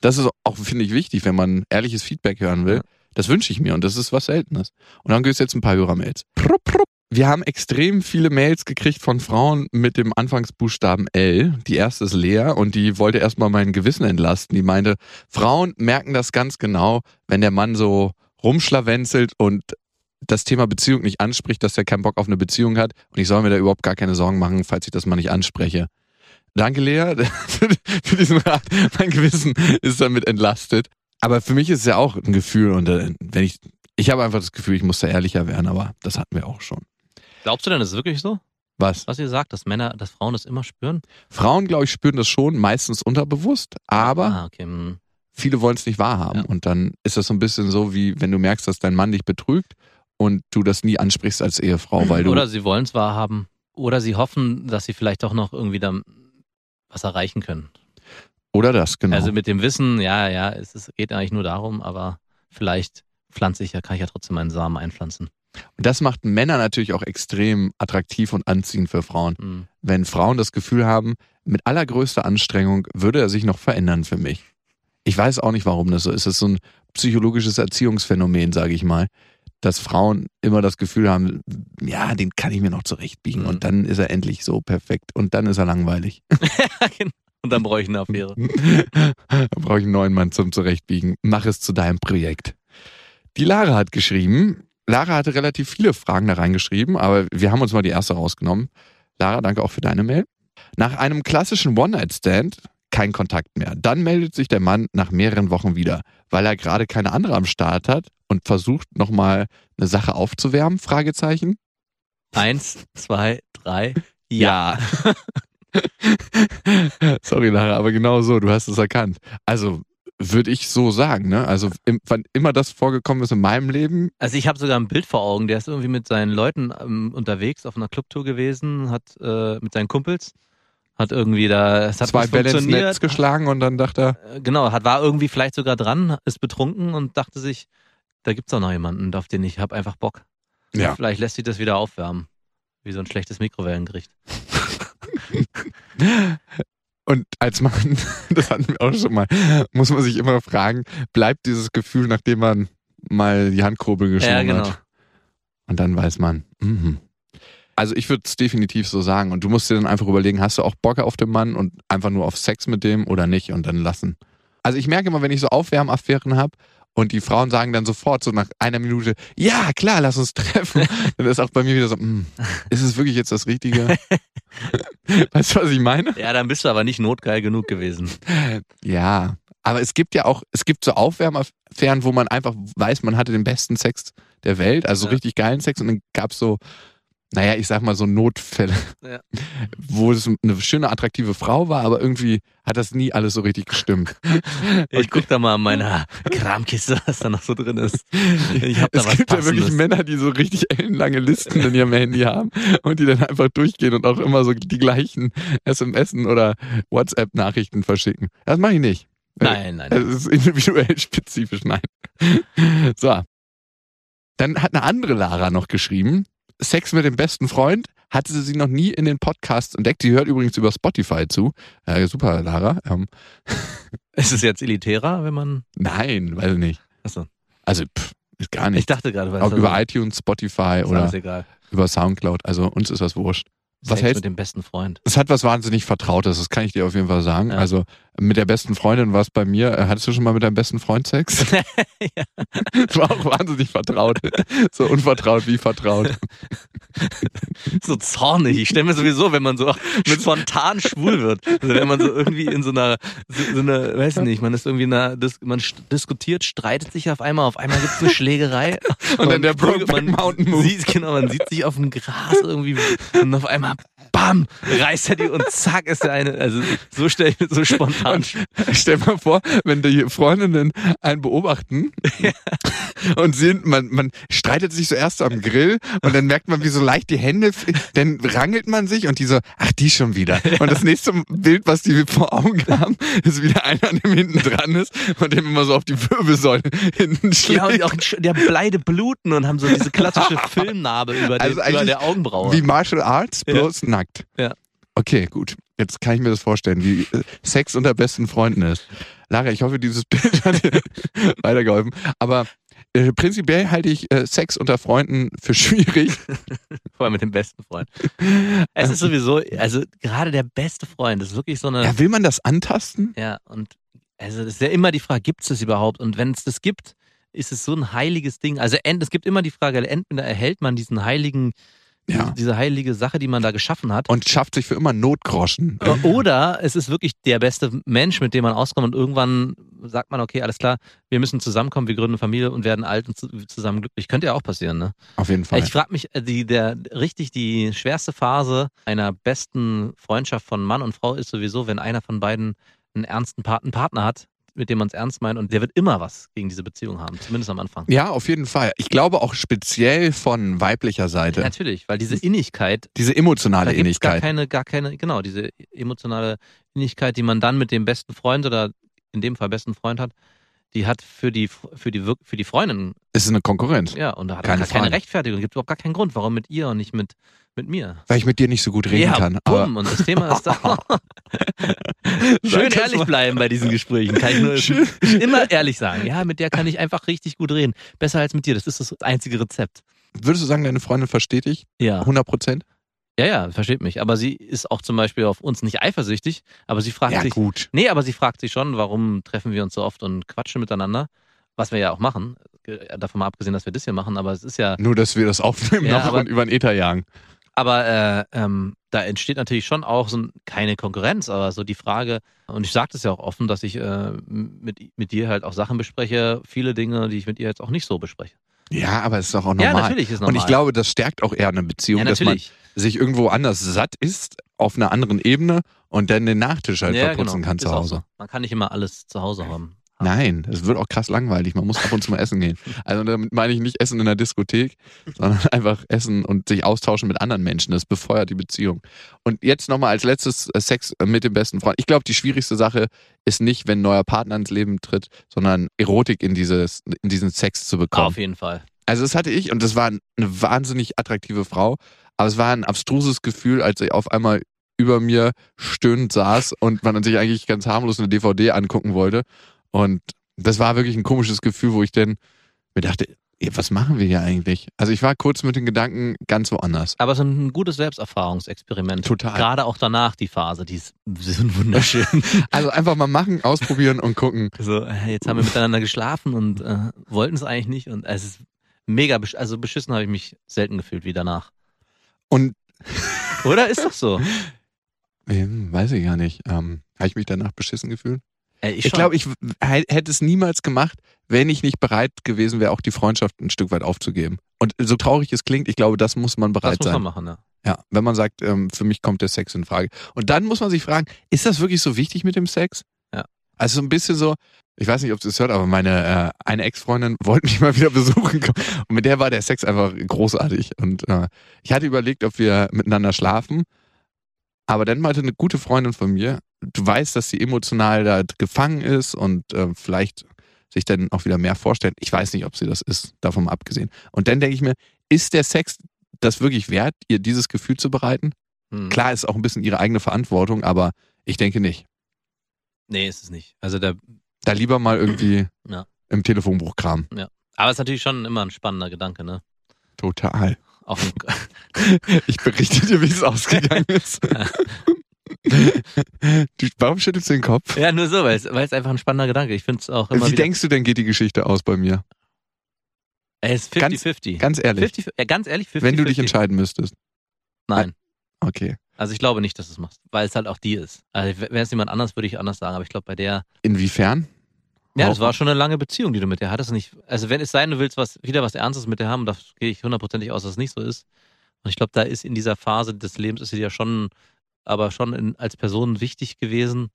Das ist auch, finde ich, wichtig, wenn man ehrliches Feedback hören will. Ja. Das wünsche ich mir und das ist was Seltenes. Und dann gibt es jetzt ein paar Hörermails. Prupp, prupp. Wir haben extrem viele Mails gekriegt von Frauen mit dem Anfangsbuchstaben L. Die erste ist Lea und die wollte erstmal mein Gewissen entlasten. Die meinte, Frauen merken das ganz genau, wenn der Mann so rumschlawenzelt und das Thema Beziehung nicht anspricht, dass er keinen Bock auf eine Beziehung hat und ich soll mir da überhaupt gar keine Sorgen machen, falls ich das mal nicht anspreche. Danke, Lea, für, diesen Rat. Mein Gewissen ist damit entlastet. Aber für mich ist es ja auch ein Gefühl und äh, wenn ich, ich habe einfach das Gefühl, ich muss da ehrlicher werden, aber das hatten wir auch schon. Glaubst du denn, das ist wirklich so? Was? Was ihr sagt, dass Männer, dass Frauen das immer spüren? Frauen, glaube ich, spüren das schon, meistens unterbewusst, aber Ah, okay. hm. viele wollen es nicht wahrhaben. Ja. Und dann ist das so ein bisschen so, wie wenn du merkst, dass dein Mann dich betrügt und du das nie ansprichst als Ehefrau, weil du. Oder sie wollen es wahrhaben. Oder sie hoffen, dass sie vielleicht doch noch irgendwie dann was erreichen können. oder das, genau. Also mit dem Wissen, ja, ja, es ist, geht eigentlich nur darum, aber vielleicht pflanze ich ja, kann ich ja trotzdem meinen Samen einpflanzen. Und das macht Männer natürlich auch extrem attraktiv und anziehend für Frauen. Hm. wenn Frauen das Gefühl haben, mit allergrößter Anstrengung würde er sich noch verändern für mich. Ich weiß auch nicht, warum das so ist. Es ist so ein psychologisches Erziehungsphänomen, sage ich mal, dass Frauen immer das Gefühl haben, ja, den kann ich mir noch zurechtbiegen Mhm. und dann ist er endlich so perfekt und dann ist er langweilig. Und dann brauche ich eine Affäre. da brauche ich einen neuen Mann zum Zurechtbiegen. Mach es zu deinem Projekt. Die Lara hat geschrieben. Lara hatte relativ viele Fragen da reingeschrieben, aber wir haben uns mal die erste rausgenommen. Lara, danke auch für deine Mail. Nach einem klassischen One-Night-Stand kein Kontakt mehr. Dann meldet sich der Mann nach mehreren Wochen wieder, weil er gerade keine andere am Start hat und versucht nochmal eine Sache aufzuwärmen? Fragezeichen. Eins, zwei, drei. Ja. Sorry, Lara, aber genau so, du hast es erkannt. Also würde ich so sagen, ne? Also im, wann immer das vorgekommen ist in meinem Leben, Also ich habe sogar ein Bild vor Augen. Der ist irgendwie mit seinen Leuten ähm, unterwegs auf einer Clubtour gewesen, hat äh, mit seinen Kumpels, hat irgendwie da, es hat zwei Bälle ins Netz geschlagen und dann dachte er, Äh, Genau, hat war irgendwie vielleicht sogar dran, ist betrunken und dachte sich, da gibt's doch noch jemanden, auf den ich habe einfach Bock. Ja. Vielleicht lässt sich das wieder aufwärmen, wie so ein schlechtes Mikrowellengericht. und als Mann, das hatten wir auch schon mal, muss man sich immer fragen, bleibt dieses Gefühl, nachdem man mal die Handkurbel Ja, geschoben genau. hat? Und dann weiß man, mhm. Also ich würde es definitiv so sagen. Und du musst dir dann einfach überlegen, hast du auch Bock auf den Mann und einfach nur auf Sex mit dem oder nicht und dann lassen. Also ich merke immer, wenn ich so Aufwärmaffären habe und die Frauen sagen dann sofort so nach einer Minute, ja klar, lass uns treffen, dann ist auch bei mir wieder so, "Hm, ist es wirklich jetzt das Richtige? weißt du, was ich meine? Ja, dann bist du aber nicht notgeil genug gewesen. Ja, aber es gibt ja auch, es gibt so Aufwärmaffären, wo man einfach weiß, man hatte den besten Sex der Welt, also Ja. richtig geilen Sex und dann gab's so, naja, ich sag mal so Notfälle, Ja. wo es eine schöne, attraktive Frau war, aber irgendwie hat das nie alles so richtig gestimmt. Ich guck da mal an meiner Kramkiste, was da noch so drin ist. Ich hab da es was gibt ja wirklich Passendes. Männer, die so richtig ellenlange Listen in ihrem Handy haben und die dann einfach durchgehen und auch immer so die gleichen SMS oder WhatsApp-Nachrichten verschicken. Das mache ich nicht. Nein, nein. Es ist individuell spezifisch, nein. So. Dann hat eine andere Lara noch geschrieben, Sex mit dem besten Freund hatte sie noch nie in den Podcasts entdeckt. Sie hört übrigens über Spotify zu. Äh, super, Lara. Ähm, Ist es jetzt elitärer, wenn man. nein, weiß ich nicht. Achso. Also, pff, ist gar Ich nicht. dachte gerade, weil Auch über also- iTunes, Spotify oder egal. über Soundcloud. Also uns ist das wurscht. Was Sex hältst mit dem besten Freund. Es hat was wahnsinnig Vertrautes, das kann ich dir auf jeden Fall sagen. Ja. Also mit der besten Freundin war es bei mir. Äh, Hattest du schon mal mit deinem besten Freund Sex? ja. Das war auch wahnsinnig vertraut. So unvertraut wie vertraut. so zornig. Ich stelle mir sowieso, wenn man so mit spontan schwul wird, also wenn man so irgendwie in so einer, so, so einer, weiß ich nicht, man ist irgendwie in einer, man diskutiert, streitet sich auf einmal, auf einmal gibt's eine Schlägerei Und dann der Brokeback Mountain Move. Sieht, genau, man sieht sich auf dem Gras irgendwie und auf einmal bam, reißt er die und zack ist der eine, also so stelle ich mir so spontan. Und stell mal vor, wenn die Freundinnen einen beobachten und sehen, man, man streitet sich zuerst am Grill und dann merkt man, wie so leicht die Hände, dann rangelt man sich und die so, ach, die schon wieder. Und das nächste Bild, was die vor Augen haben, ist wieder einer, der hinten dran ist und dem immer so auf die Wirbelsäule hinten schlägt. Ja, und auch der Bleide bluten und haben so diese klassische Filmnarbe über, den, Also über der Augenbraue. Wie Martial Arts, Ja. Nackt. Ja. Okay, gut. Jetzt kann ich mir das vorstellen, wie äh, Sex unter besten Freunden ist. Lara, ich hoffe, dieses Bild hat dir weitergeholfen. Aber äh, prinzipiell halte ich äh, Sex unter Freunden für schwierig. Vor allem mit dem besten Freund. Es ist sowieso, also gerade der beste Freund ist wirklich so eine. Ja, will man das antasten? Ja, und also das ist ja immer die Frage, gibt es das überhaupt? Und wenn es das gibt, ist es so ein heiliges Ding. Also es gibt immer die Frage, entweder erhält man diesen heiligen, Ja. diese, heilige Sache, die man da geschaffen hat. Und schafft sich für immer Notgroschen. Oder es ist wirklich der beste Mensch, mit dem man auskommt und irgendwann sagt man, okay, alles klar, wir müssen zusammenkommen, wir gründen eine Familie und werden alt und zu- zusammen glücklich. Könnte ja auch passieren, ne? Auf jeden Fall. Ich frage mich, äh, die, der, richtig die schwerste Phase einer besten Freundschaft von Mann und Frau ist sowieso, wenn einer von beiden einen ernsten Part, einen Partner hat, mit dem man es ernst meint und der wird immer was gegen diese Beziehung haben, zumindest am Anfang. ja, auf jeden Fall. Ich glaube auch speziell von weiblicher Seite. Natürlich, weil diese Innigkeit, Diese emotionale da es gar Innigkeit. keine, gar keine, genau, diese emotionale Innigkeit, die man dann mit dem besten Freund oder in dem Fall besten Freund hat, die hat für die, für die, für die Freundin, Es ist eine Konkurrenz. ja, und da hat Keine keine, keine. Rechtfertigung, gibt überhaupt gar keinen Grund, warum mit ihr und nicht mit, mit mir. Weil ich mit dir nicht so gut reden ja, kann. Bumm, und das Thema ist da. Schön ehrlich mal. bleiben bei diesen Gesprächen. Kann ich nur Schön. immer ehrlich sagen. Ja, mit der kann ich einfach richtig gut reden. Besser als mit dir. Das ist das einzige Rezept. würdest du sagen, deine Freundin versteht dich? Ja. 100 Prozent? Ja, ja, versteht mich. Aber sie ist auch zum Beispiel auf uns nicht eifersüchtig, aber sie fragt Ja, sich. gut. Nee, aber sie fragt sich schon, warum treffen wir uns so oft und quatschen miteinander. Was wir ja auch machen. Äh, Davon mal abgesehen, dass wir das hier machen, aber es ist ja. Nur, dass wir das aufnehmen Ja, noch aber- und über den Ether jagen. Aber äh, ähm, da entsteht natürlich schon auch so ein, keine Konkurrenz, aber so die Frage, und ich sage das ja auch offen, dass ich äh, mit, mit dir halt auch Sachen bespreche, viele Dinge, die ich mit ihr jetzt auch nicht so bespreche. Ja, aber es ist doch auch Ja, normal. natürlich ist Und normal. ich glaube, das stärkt auch eher eine Beziehung, ja, dass man sich irgendwo anders satt ist, auf einer anderen Ebene und dann den Nachtisch halt ja, verputzen genau. kann zu Hause. So. Man kann nicht immer alles zu Hause haben. Nein, es wird auch krass langweilig. Man muss ab und zu mal essen gehen. Also damit meine ich nicht Essen in der Diskothek, sondern einfach Essen und sich austauschen mit anderen Menschen. Das befeuert die Beziehung. Und jetzt nochmal als letztes äh, Sex mit dem besten Freund. Ich glaube, die schwierigste Sache ist nicht, wenn ein neuer Partner ins Leben tritt, sondern Erotik in, dieses, in diesen Sex zu bekommen. Auf jeden Fall. Also das hatte ich und das war eine wahnsinnig attraktive Frau, aber es war ein abstruses Gefühl, als sie auf einmal über mir stöhnend saß und man sich eigentlich ganz harmlos eine DVD angucken wollte. Und das war wirklich ein komisches Gefühl, wo ich dann mir dachte, ey, was machen wir hier eigentlich? Also ich war kurz mit den Gedanken ganz woanders. Aber es ist ein gutes Selbsterfahrungsexperiment. Total. Gerade auch danach die Phase, die ist sind wunderschön. Also einfach mal machen, ausprobieren und gucken. so, äh, jetzt haben wir miteinander geschlafen und äh, wollten es eigentlich nicht und es ist mega, besch also beschissen habe ich mich selten gefühlt wie danach. Und Oder ist doch so? ähm, weiß ich gar nicht, ähm, habe ich mich danach beschissen gefühlt? Ey, Ich schon. glaube, ich hätte es niemals gemacht, wenn ich nicht bereit gewesen wäre, auch die Freundschaft ein Stück weit aufzugeben. Und so traurig es klingt, ich glaube, das muss man das bereit muss man sein. machen, ja. Ja, wenn man sagt, ähm, für mich kommt der Sex in Frage. Und dann muss man sich fragen, ist das wirklich so wichtig mit dem Sex? Ja. Also so ein bisschen so, ich weiß nicht, ob du es hört, aber meine äh, eine Ex-Freundin wollte mich mal wieder besuchen kommen. Und mit der war der Sex einfach großartig. Und äh, ich hatte überlegt, ob wir miteinander schlafen. Aber dann meinte eine gute Freundin von mir, du weißt, dass sie emotional da gefangen ist und äh, vielleicht sich dann auch wieder mehr vorstellt. Ich weiß nicht, ob sie das ist, davon abgesehen. Und dann denke ich mir, ist der Sex das wirklich wert, ihr dieses Gefühl zu bereiten? Hm. Klar ist auch ein bisschen ihre eigene Verantwortung, aber ich denke nicht. Nee, ist es nicht. Also der, Da lieber mal irgendwie Ja. im Telefonbuch kramen. aber es ist natürlich schon immer ein spannender Gedanke, ne? Total. Ein, Ich berichte dir, wie es ausgegangen ist. du, warum schüttelst du den Kopf? ja, nur so, weil es, weil es einfach ein spannender Gedanke. Ich finde es auch immer Wie wieder. denkst du denn, geht die Geschichte aus bei mir? Es ist Ganz- 50-50. Ganz ehrlich, 50, ja, ganz ehrlich, 50 wenn du dich entscheiden müsstest. Nein. Okay. Also ich glaube nicht, dass du es machst, weil es halt auch die ist. Also wäre es jemand anders, würde ich anders sagen. Aber ich glaube, bei der, Inwiefern? Ja, das war schon eine lange Beziehung, die du mit der hattest. Nicht, also wenn es sein, du willst was, wieder was Ernstes mit der haben, da gehe ich hundertprozentig aus, dass es nicht so ist. Und ich glaube, da ist in dieser Phase des Lebens ist sie ja schon, aber schon in, als Person wichtig gewesen.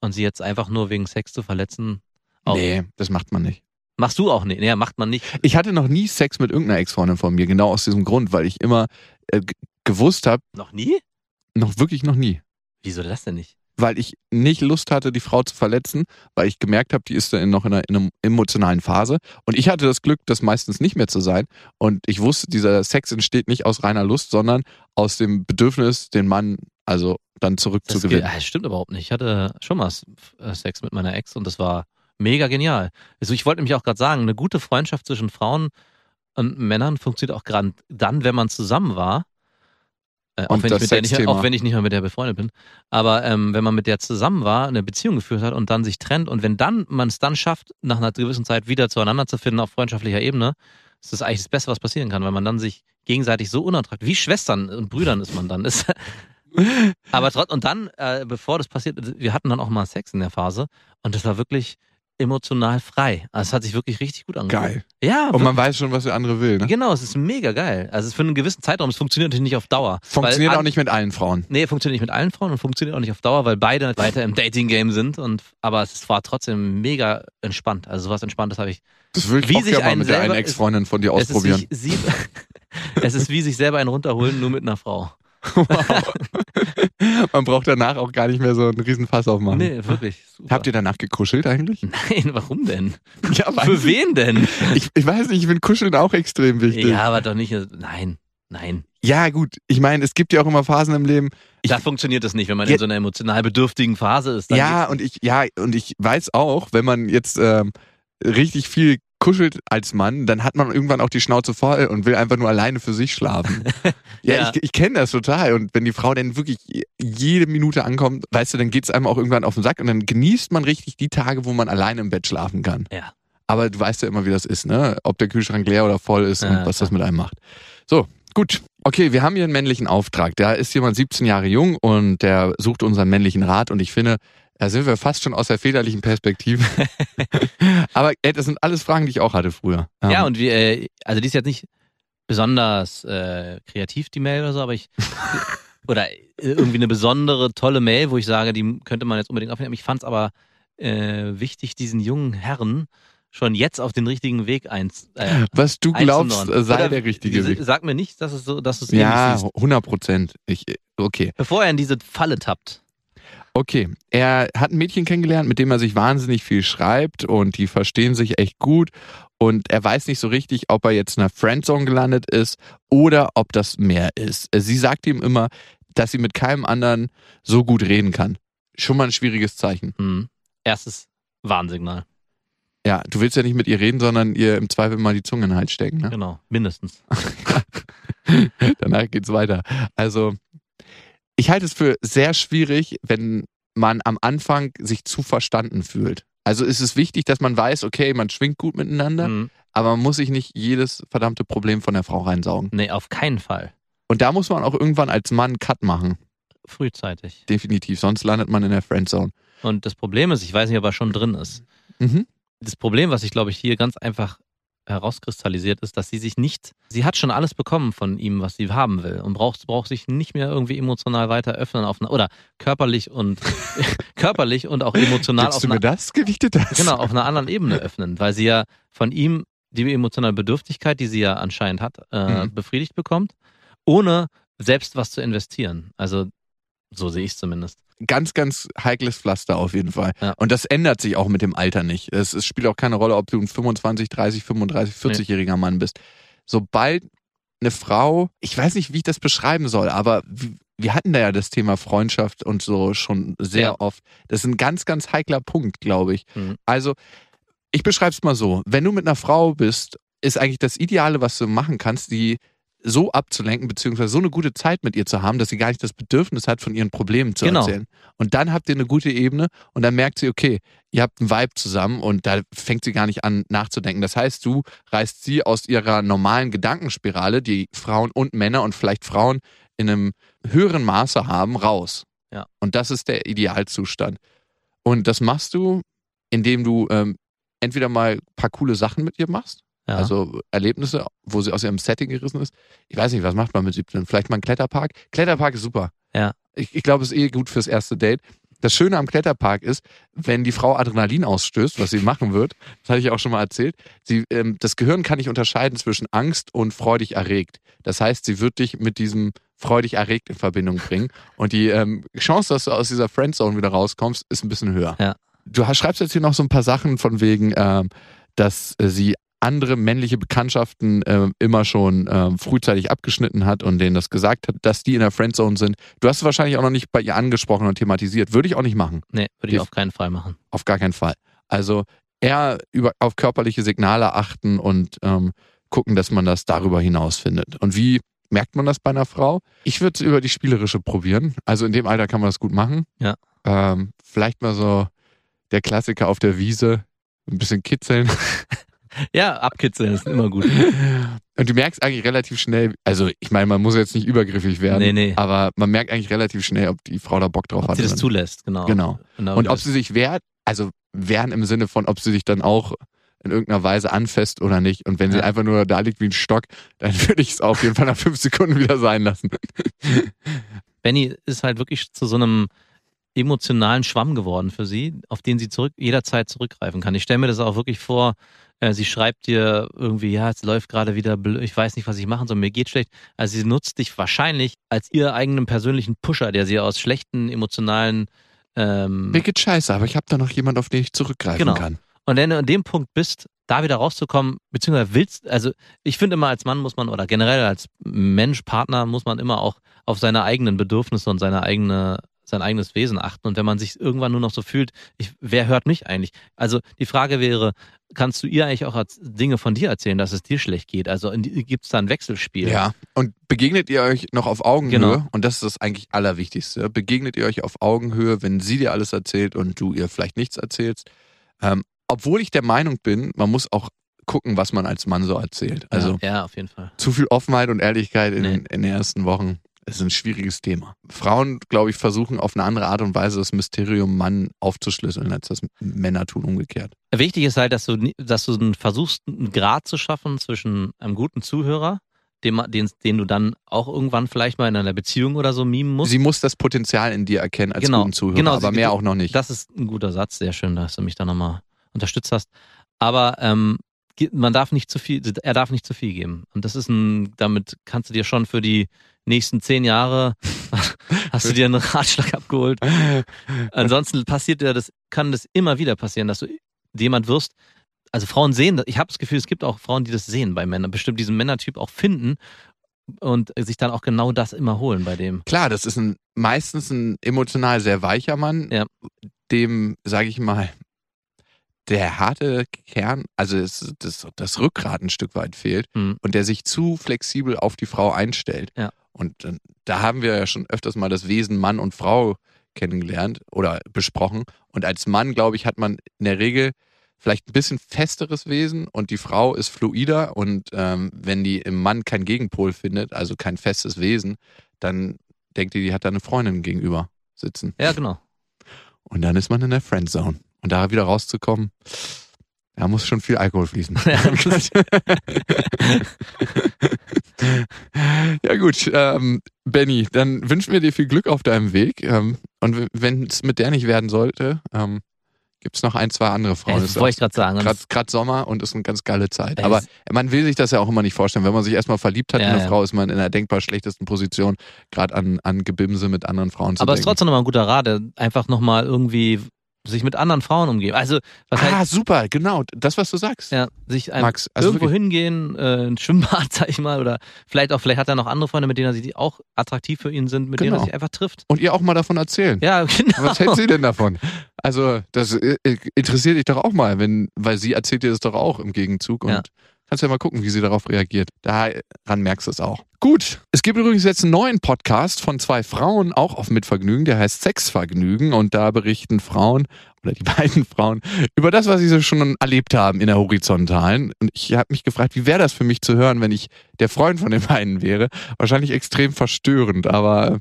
Und sie jetzt einfach nur wegen Sex zu verletzen, auch. Nee, das macht man nicht. Machst du auch nicht. Nee, macht man nicht. Ich hatte noch nie Sex mit irgendeiner Ex-Freundin von mir, genau aus diesem Grund, weil ich immer äh, gewusst habe, Noch nie? noch wirklich noch nie. Wieso das denn nicht? Weil ich nicht Lust hatte, die Frau zu verletzen, weil ich gemerkt habe, die ist da in, noch in einer, in einer emotionalen Phase. Und ich hatte das Glück, das meistens nicht mehr zu sein. Und ich wusste, dieser Sex entsteht nicht aus reiner Lust, sondern aus dem Bedürfnis, den Mann also dann Das, zurückzugewinnen. ge- ah, das stimmt überhaupt nicht. Ich hatte schon mal äh, Sex mit meiner Ex und das war mega genial. Also ich wollte nämlich auch gerade sagen, eine gute Freundschaft zwischen Frauen und Männern funktioniert auch gerade dann, wenn man zusammen war. Äh, auch, wenn ich mit der nicht, auch wenn ich nicht mal mit der befreundet bin. Aber ähm, wenn man mit der zusammen war, eine Beziehung geführt hat und dann sich trennt und wenn dann man es dann schafft, nach einer gewissen Zeit wieder zueinander zu finden auf freundschaftlicher Ebene, ist das eigentlich das Beste, was passieren kann, weil man dann sich gegenseitig so unattraktiv, wie Schwestern und Brüdern ist man dann. Ist, aber trotz, und dann, äh, bevor das passiert, wir hatten dann auch mal Sex in der Phase und das war wirklich emotional frei. Also es hat sich wirklich richtig gut angefühlt. Geil. Ja, Und man weiß schon, was der andere will. Ne? genau, es ist mega geil. Also es ist für einen gewissen Zeitraum, es funktioniert natürlich nicht auf Dauer. Funktioniert weil auch nicht mit allen Frauen. Nee, funktioniert nicht mit allen Frauen und funktioniert auch nicht auf Dauer, weil beide weiter im Dating-Game sind. Und, aber es war trotzdem mega entspannt. Also sowas Entspanntes habe ich. Das will ich Wie auch sich gerne mit der einen Ex-Freundin von dir Es ist, ausprobieren. sich, sie, es ist wie sich selber einen runterholen, nur mit einer Frau. Man braucht danach auch gar nicht mehr so einen riesen Fass aufmachen. Nee, wirklich. Super. Habt ihr danach gekuschelt eigentlich? Nein, warum denn? Ja, Für wen denn? Ich, ich weiß nicht, ich finde Kuscheln auch extrem wichtig. Ja, aber doch nicht. Nein, nein. Ja, gut. Ich meine, es gibt ja auch immer Phasen im Leben. Ich- da funktioniert das nicht, wenn man Ja- in so einer emotional bedürftigen Phase ist. Ja, und ich, ja, und ich weiß auch, wenn man jetzt ähm, richtig viel kuschelt als Mann, dann hat man irgendwann auch die Schnauze voll und will einfach nur alleine für sich schlafen. ja, Ja. ich, ich kenne das total. Und wenn die Frau dann wirklich jede Minute ankommt, weißt du, dann geht's einem auch irgendwann auf den Sack und dann genießt man richtig die Tage, wo man alleine im Bett schlafen kann. Ja. Aber du weißt ja immer, wie das ist, ne? Ob der Kühlschrank leer oder voll ist Ja, und was das mit einem macht. So, gut. Okay, wir haben hier einen männlichen Auftrag. Da ist jemand 17 Jahre jung und der sucht unseren männlichen Rat und ich finde, da sind wir fast schon aus der väterlichen Perspektive. Aber ey, das sind alles Fragen, die ich auch hatte früher. Ja, Ähm, und wir, äh, also die ist jetzt nicht besonders äh, kreativ, die Mail oder so, aber ich. oder irgendwie eine besondere, tolle Mail, wo ich sage, die könnte man jetzt unbedingt aufnehmen. Ich fand es aber äh, wichtig, diesen jungen Herren schon jetzt auf den richtigen Weg eins. Äh, was du glaubst, äh, sei Oder der richtige Weg. Sag mir nicht, dass es so, dass es Ja, ähnlich siehst. 100 Prozent. Ich, okay. Bevor er in diese Falle tappt. Okay, er hat ein Mädchen kennengelernt, mit dem er sich wahnsinnig viel schreibt und die verstehen sich echt gut und er weiß nicht so richtig, ob er jetzt in einer Friendzone gelandet ist oder ob das mehr ist. Sie sagt ihm immer, dass sie mit keinem anderen so gut reden kann. Schon mal ein schwieriges Zeichen. Hm. Erstes Warnsignal. Ja, du willst ja nicht mit ihr reden, sondern ihr im Zweifel mal die Zunge in den Hals stecken. Ne? Genau, mindestens. Danach geht's weiter. Also, ich halte es für sehr schwierig, wenn man am Anfang sich zu verstanden fühlt. Also ist es wichtig, dass man weiß, okay, man schwingt gut miteinander, Hm. aber man muss sich nicht jedes verdammte Problem von der Frau reinsaugen. Nee, auf keinen Fall. Und da muss man auch irgendwann als Mann einen Cut machen. Frühzeitig. Definitiv. Sonst landet man in der Friendzone. Und das Problem ist, ich weiß nicht, ob er schon drin ist. Mhm. Das Problem, was sich, glaube ich, hier ganz einfach herauskristallisiert, ist, dass sie sich nicht, sie hat schon alles bekommen von ihm, was sie haben will und braucht, braucht sich nicht mehr irgendwie emotional weiter öffnen auf oder körperlich und körperlich und auch emotional Gibst auf du mir das? Gewichte das? genau, auf einer anderen Ebene öffnen, weil sie ja von ihm die emotionale Bedürftigkeit, die sie ja anscheinend hat, äh, Mhm. befriedigt bekommt, ohne selbst was zu investieren. Also so sehe ich es zumindest. Ganz, ganz heikles Pflaster auf jeden Fall. Ja. Und das ändert sich auch mit dem Alter nicht. Es, es spielt auch keine Rolle, ob du ein 25, 30, 35, 40-jähriger Mann bist. Sobald eine Frau, ich weiß nicht, wie ich das beschreiben soll, aber wir hatten da ja das Thema Freundschaft und so schon sehr Ja. oft. Das ist ein ganz, ganz heikler Punkt, glaube ich. Mhm. Also, ich beschreibe es mal so. Wenn du mit einer Frau bist, ist eigentlich das Ideale, was du machen kannst, die so abzulenken, beziehungsweise so eine gute Zeit mit ihr zu haben, dass sie gar nicht das Bedürfnis hat, von ihren Problemen zu Genau. erzählen. Und dann habt ihr eine gute Ebene und dann merkt sie, okay, ihr habt einen Vibe zusammen und da fängt sie gar nicht an nachzudenken. Das heißt, du reißt sie aus ihrer normalen Gedankenspirale, die Frauen und Männer und vielleicht Frauen in einem höheren Maße haben, raus. Ja. Und das ist der Idealzustand. Und das machst du, indem du ähm, entweder mal ein paar coole Sachen mit ihr machst, Ja. also Erlebnisse, wo sie aus ihrem Setting gerissen ist. Ich weiß nicht, was macht man mit 17? Vielleicht mal einen Kletterpark. Kletterpark ist super. Ja. Ich, ich glaube, es ist eh gut fürs erste Date. Das Schöne am Kletterpark ist, wenn die Frau Adrenalin ausstößt, was sie machen wird, das hatte ich auch schon mal erzählt, sie, ähm, das Gehirn kann nicht unterscheiden zwischen Angst und freudig erregt. Das heißt, sie wird dich mit diesem freudig erregt in Verbindung bringen. Und die ähm, Chance, dass du aus dieser Friendzone wieder rauskommst, ist ein bisschen höher. Ja. Du schreibst jetzt hier noch so ein paar Sachen von wegen, ähm, dass äh, sie andere männliche Bekanntschaften äh, immer schon äh, frühzeitig abgeschnitten hat und denen das gesagt hat, dass die in der Friendzone sind. Du hast es wahrscheinlich auch noch nicht bei ihr angesprochen und thematisiert. Würde ich auch nicht machen. nee, würde ich auf keinen Fall machen. Auf gar keinen Fall. Also eher über, auf körperliche Signale achten und ähm, gucken, dass man das darüber hinaus findet. Und wie merkt man das bei einer Frau? Ich würde es über die spielerische probieren. Also in dem Alter kann man das gut machen. Ja. Ähm, vielleicht mal so der Klassiker auf der Wiese, ein bisschen kitzeln. Ja, abkitzeln ist immer gut. Und du merkst eigentlich relativ schnell, also ich meine, man muss jetzt nicht übergriffig werden, Nee, nee. aber man merkt eigentlich relativ schnell, ob die Frau da Bock drauf Ob hat. sie das zulässt, genau. Genau. genau Und ob sie sich wehrt, also wehren im Sinne von, ob sie sich dann auch in irgendeiner Weise anfasst oder nicht. Und wenn sie Ja. einfach nur da liegt wie ein Stock, dann würde ich es auf jeden Fall nach fünf Sekunden wieder sein lassen. Benny ist halt wirklich zu so einem emotionalen Schwamm geworden für sie, auf den sie zurück, jederzeit zurückgreifen kann. Ich stelle mir das auch wirklich vor, sie schreibt dir irgendwie, ja, es läuft gerade wieder, ich weiß nicht, was ich machen soll, mir geht schlecht. Also sie nutzt dich wahrscheinlich als ihr eigenen persönlichen Pusher, der sie aus schlechten emotionalen ähm, Mir geht scheiße, aber ich habe da noch jemand, auf den ich zurückgreifen Genau. kann. Und wenn du an dem Punkt bist, da wieder rauszukommen, beziehungsweise willst, also ich finde immer als Mann muss man oder generell als Mensch, Partner muss man immer auch auf seine eigenen Bedürfnisse und seine eigene, sein eigenes Wesen achten. Und wenn man sich irgendwann nur noch so fühlt, ich, wer hört mich eigentlich? Also die Frage wäre, kannst du ihr eigentlich auch Dinge von dir erzählen, dass es dir schlecht geht? Also gibt es da ein Wechselspiel? Ja. Und begegnet ihr euch noch auf Augenhöhe? Genau. Und das ist das eigentlich Allerwichtigste. Begegnet ihr euch auf Augenhöhe, wenn sie dir alles erzählt und du ihr vielleicht nichts erzählst? Ähm, obwohl ich der Meinung bin, man muss auch gucken, was man als Mann so erzählt. Also ja, ja, auf jeden Fall. zu viel Offenheit und Ehrlichkeit in, Nee. in den ersten Wochen ist ein schwieriges Thema. Frauen, glaube ich, versuchen auf eine andere Art und Weise das Mysterium Mann aufzuschlüsseln, als das Männer tun umgekehrt. Wichtig ist halt, dass du, dass du versuchst, einen Grad zu schaffen zwischen einem guten Zuhörer, den, den, den du dann auch irgendwann vielleicht mal in einer Beziehung oder so mimen musst. Sie muss das Potenzial in dir erkennen als Genau, guten Zuhörer, genau, aber sie- mehr auch noch nicht. Das ist ein guter Satz, sehr schön, dass du mich da nochmal unterstützt hast. Aber ähm, man darf nicht zu viel, er darf nicht zu viel geben. Und das ist ein, damit kannst du dir schon für die nächsten zehn Jahre hast du dir einen Ratschlag abgeholt. Ansonsten passiert ja das, kann das immer wieder passieren, dass du jemand wirst. Also Frauen sehen, das- ich habe das Gefühl, es gibt auch Frauen, die das sehen bei Männern, bestimmt diesen Männertyp auch finden und sich dann auch genau das immer holen bei dem. Klar, das ist ein meistens ein emotional sehr weicher Mann, Ja. dem, sage ich mal, der harte Kern, also es, das, das Rückgrat ein Stück weit fehlt Hm. und der sich zu flexibel auf die Frau einstellt. Ja. Und äh, da haben wir ja schon öfters mal das Wesen Mann und Frau kennengelernt oder besprochen. Und als Mann, glaube ich, hat man in der Regel vielleicht ein bisschen festeres Wesen und die Frau ist fluider und ähm, wenn die im Mann keinen Gegenpol findet, also kein festes Wesen, dann denkt die, die hat da eine Freundin gegenüber sitzen. Ja, genau. Und dann ist man in der Friendzone. Und da wieder rauszukommen, da muss schon viel Alkohol fließen. ja gut, ähm, Benny, dann wünschen wir dir viel Glück auf deinem Weg. Ähm, und wenn es mit der nicht werden sollte, ähm, gibt es noch ein, zwei andere Frauen. das wollte ich gerade sagen. Gerade Sommer und ist eine ganz geile Zeit. Aber man will sich das ja auch immer nicht vorstellen. Wenn man sich erstmal verliebt hat Ja, in eine ja. Frau, ist man in einer denkbar schlechtesten Position, gerade an, an Gebimse mit anderen Frauen zu Aber es ist trotzdem nochmal ein guter Rat, einfach nochmal irgendwie sich mit anderen Frauen umgeben. Also, was ah, heißt, super, genau. Das, was du sagst. ja, sich Max, also irgendwo wirklich. hingehen, äh, ein Schwimmbad, sag ich mal, oder vielleicht auch, vielleicht hat er noch andere Freunde, mit denen er sich, die auch attraktiv für ihn sind, mit denen er Genau. sich einfach trifft. Und ihr auch mal davon erzählen. Ja, genau. Was hält sie denn davon? Also, das äh, interessiert dich doch auch mal, wenn, weil sie erzählt dir das doch auch im Gegenzug und Ja. Kannst ja mal gucken, wie sie darauf reagiert. Daran merkst du es auch. Gut, es gibt übrigens jetzt einen neuen Podcast von zwei Frauen, auch auf Mitvergnügen, der heißt Sexvergnügen und da berichten Frauen oder die beiden Frauen über das, was sie so schon erlebt haben in der Horizontalen. Und ich habe mich gefragt, wie wäre das für mich zu hören, wenn ich der Freund von den beiden wäre? Wahrscheinlich extrem verstörend, aber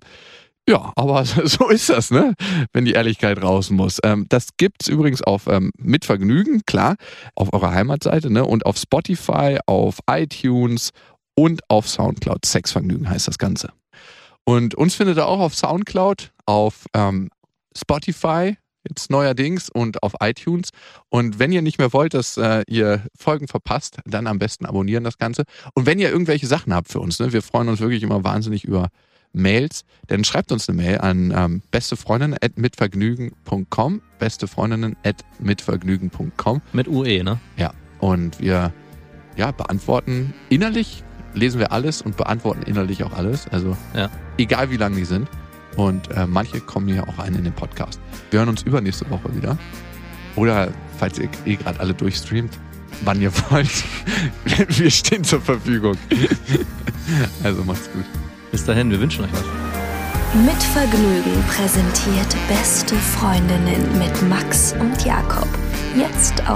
ja, aber so ist das, ne? Wenn die Ehrlichkeit raus muss. Ähm, das gibt's übrigens auf ähm, mit Vergnügen, klar, auf eurer Heimatseite, ne? Und auf Spotify, auf iTunes und auf Soundcloud. Sexvergnügen heißt das Ganze. Und uns findet ihr auch auf Soundcloud, auf ähm, Spotify, jetzt neuerdings und auf iTunes. Und wenn ihr nicht mehr wollt, dass äh, ihr Folgen verpasst, dann am besten abonnieren das Ganze. Und wenn ihr irgendwelche Sachen habt für uns, ne, wir freuen uns wirklich immer wahnsinnig über Mails, dann schreibt uns eine Mail an ähm, bestefreundinnen.mitvergnügen.com, bestefreundinnen.mitvergnügen.com. Mit UE, ne? Ja, und wir ja, beantworten innerlich, lesen wir alles und beantworten innerlich auch alles. Also Ja. egal wie lang die sind. Und äh, manche kommen hier auch rein in den Podcast. Wir hören uns übernächste Woche wieder. Oder falls ihr eh gerade alle durchstreamt, wann ihr wollt. wir stehen zur Verfügung. also macht's gut. Bis dahin, wir wünschen euch was. Mit Vergnügen präsentiert Beste Freundinnen mit Max und Jakob. Jetzt auf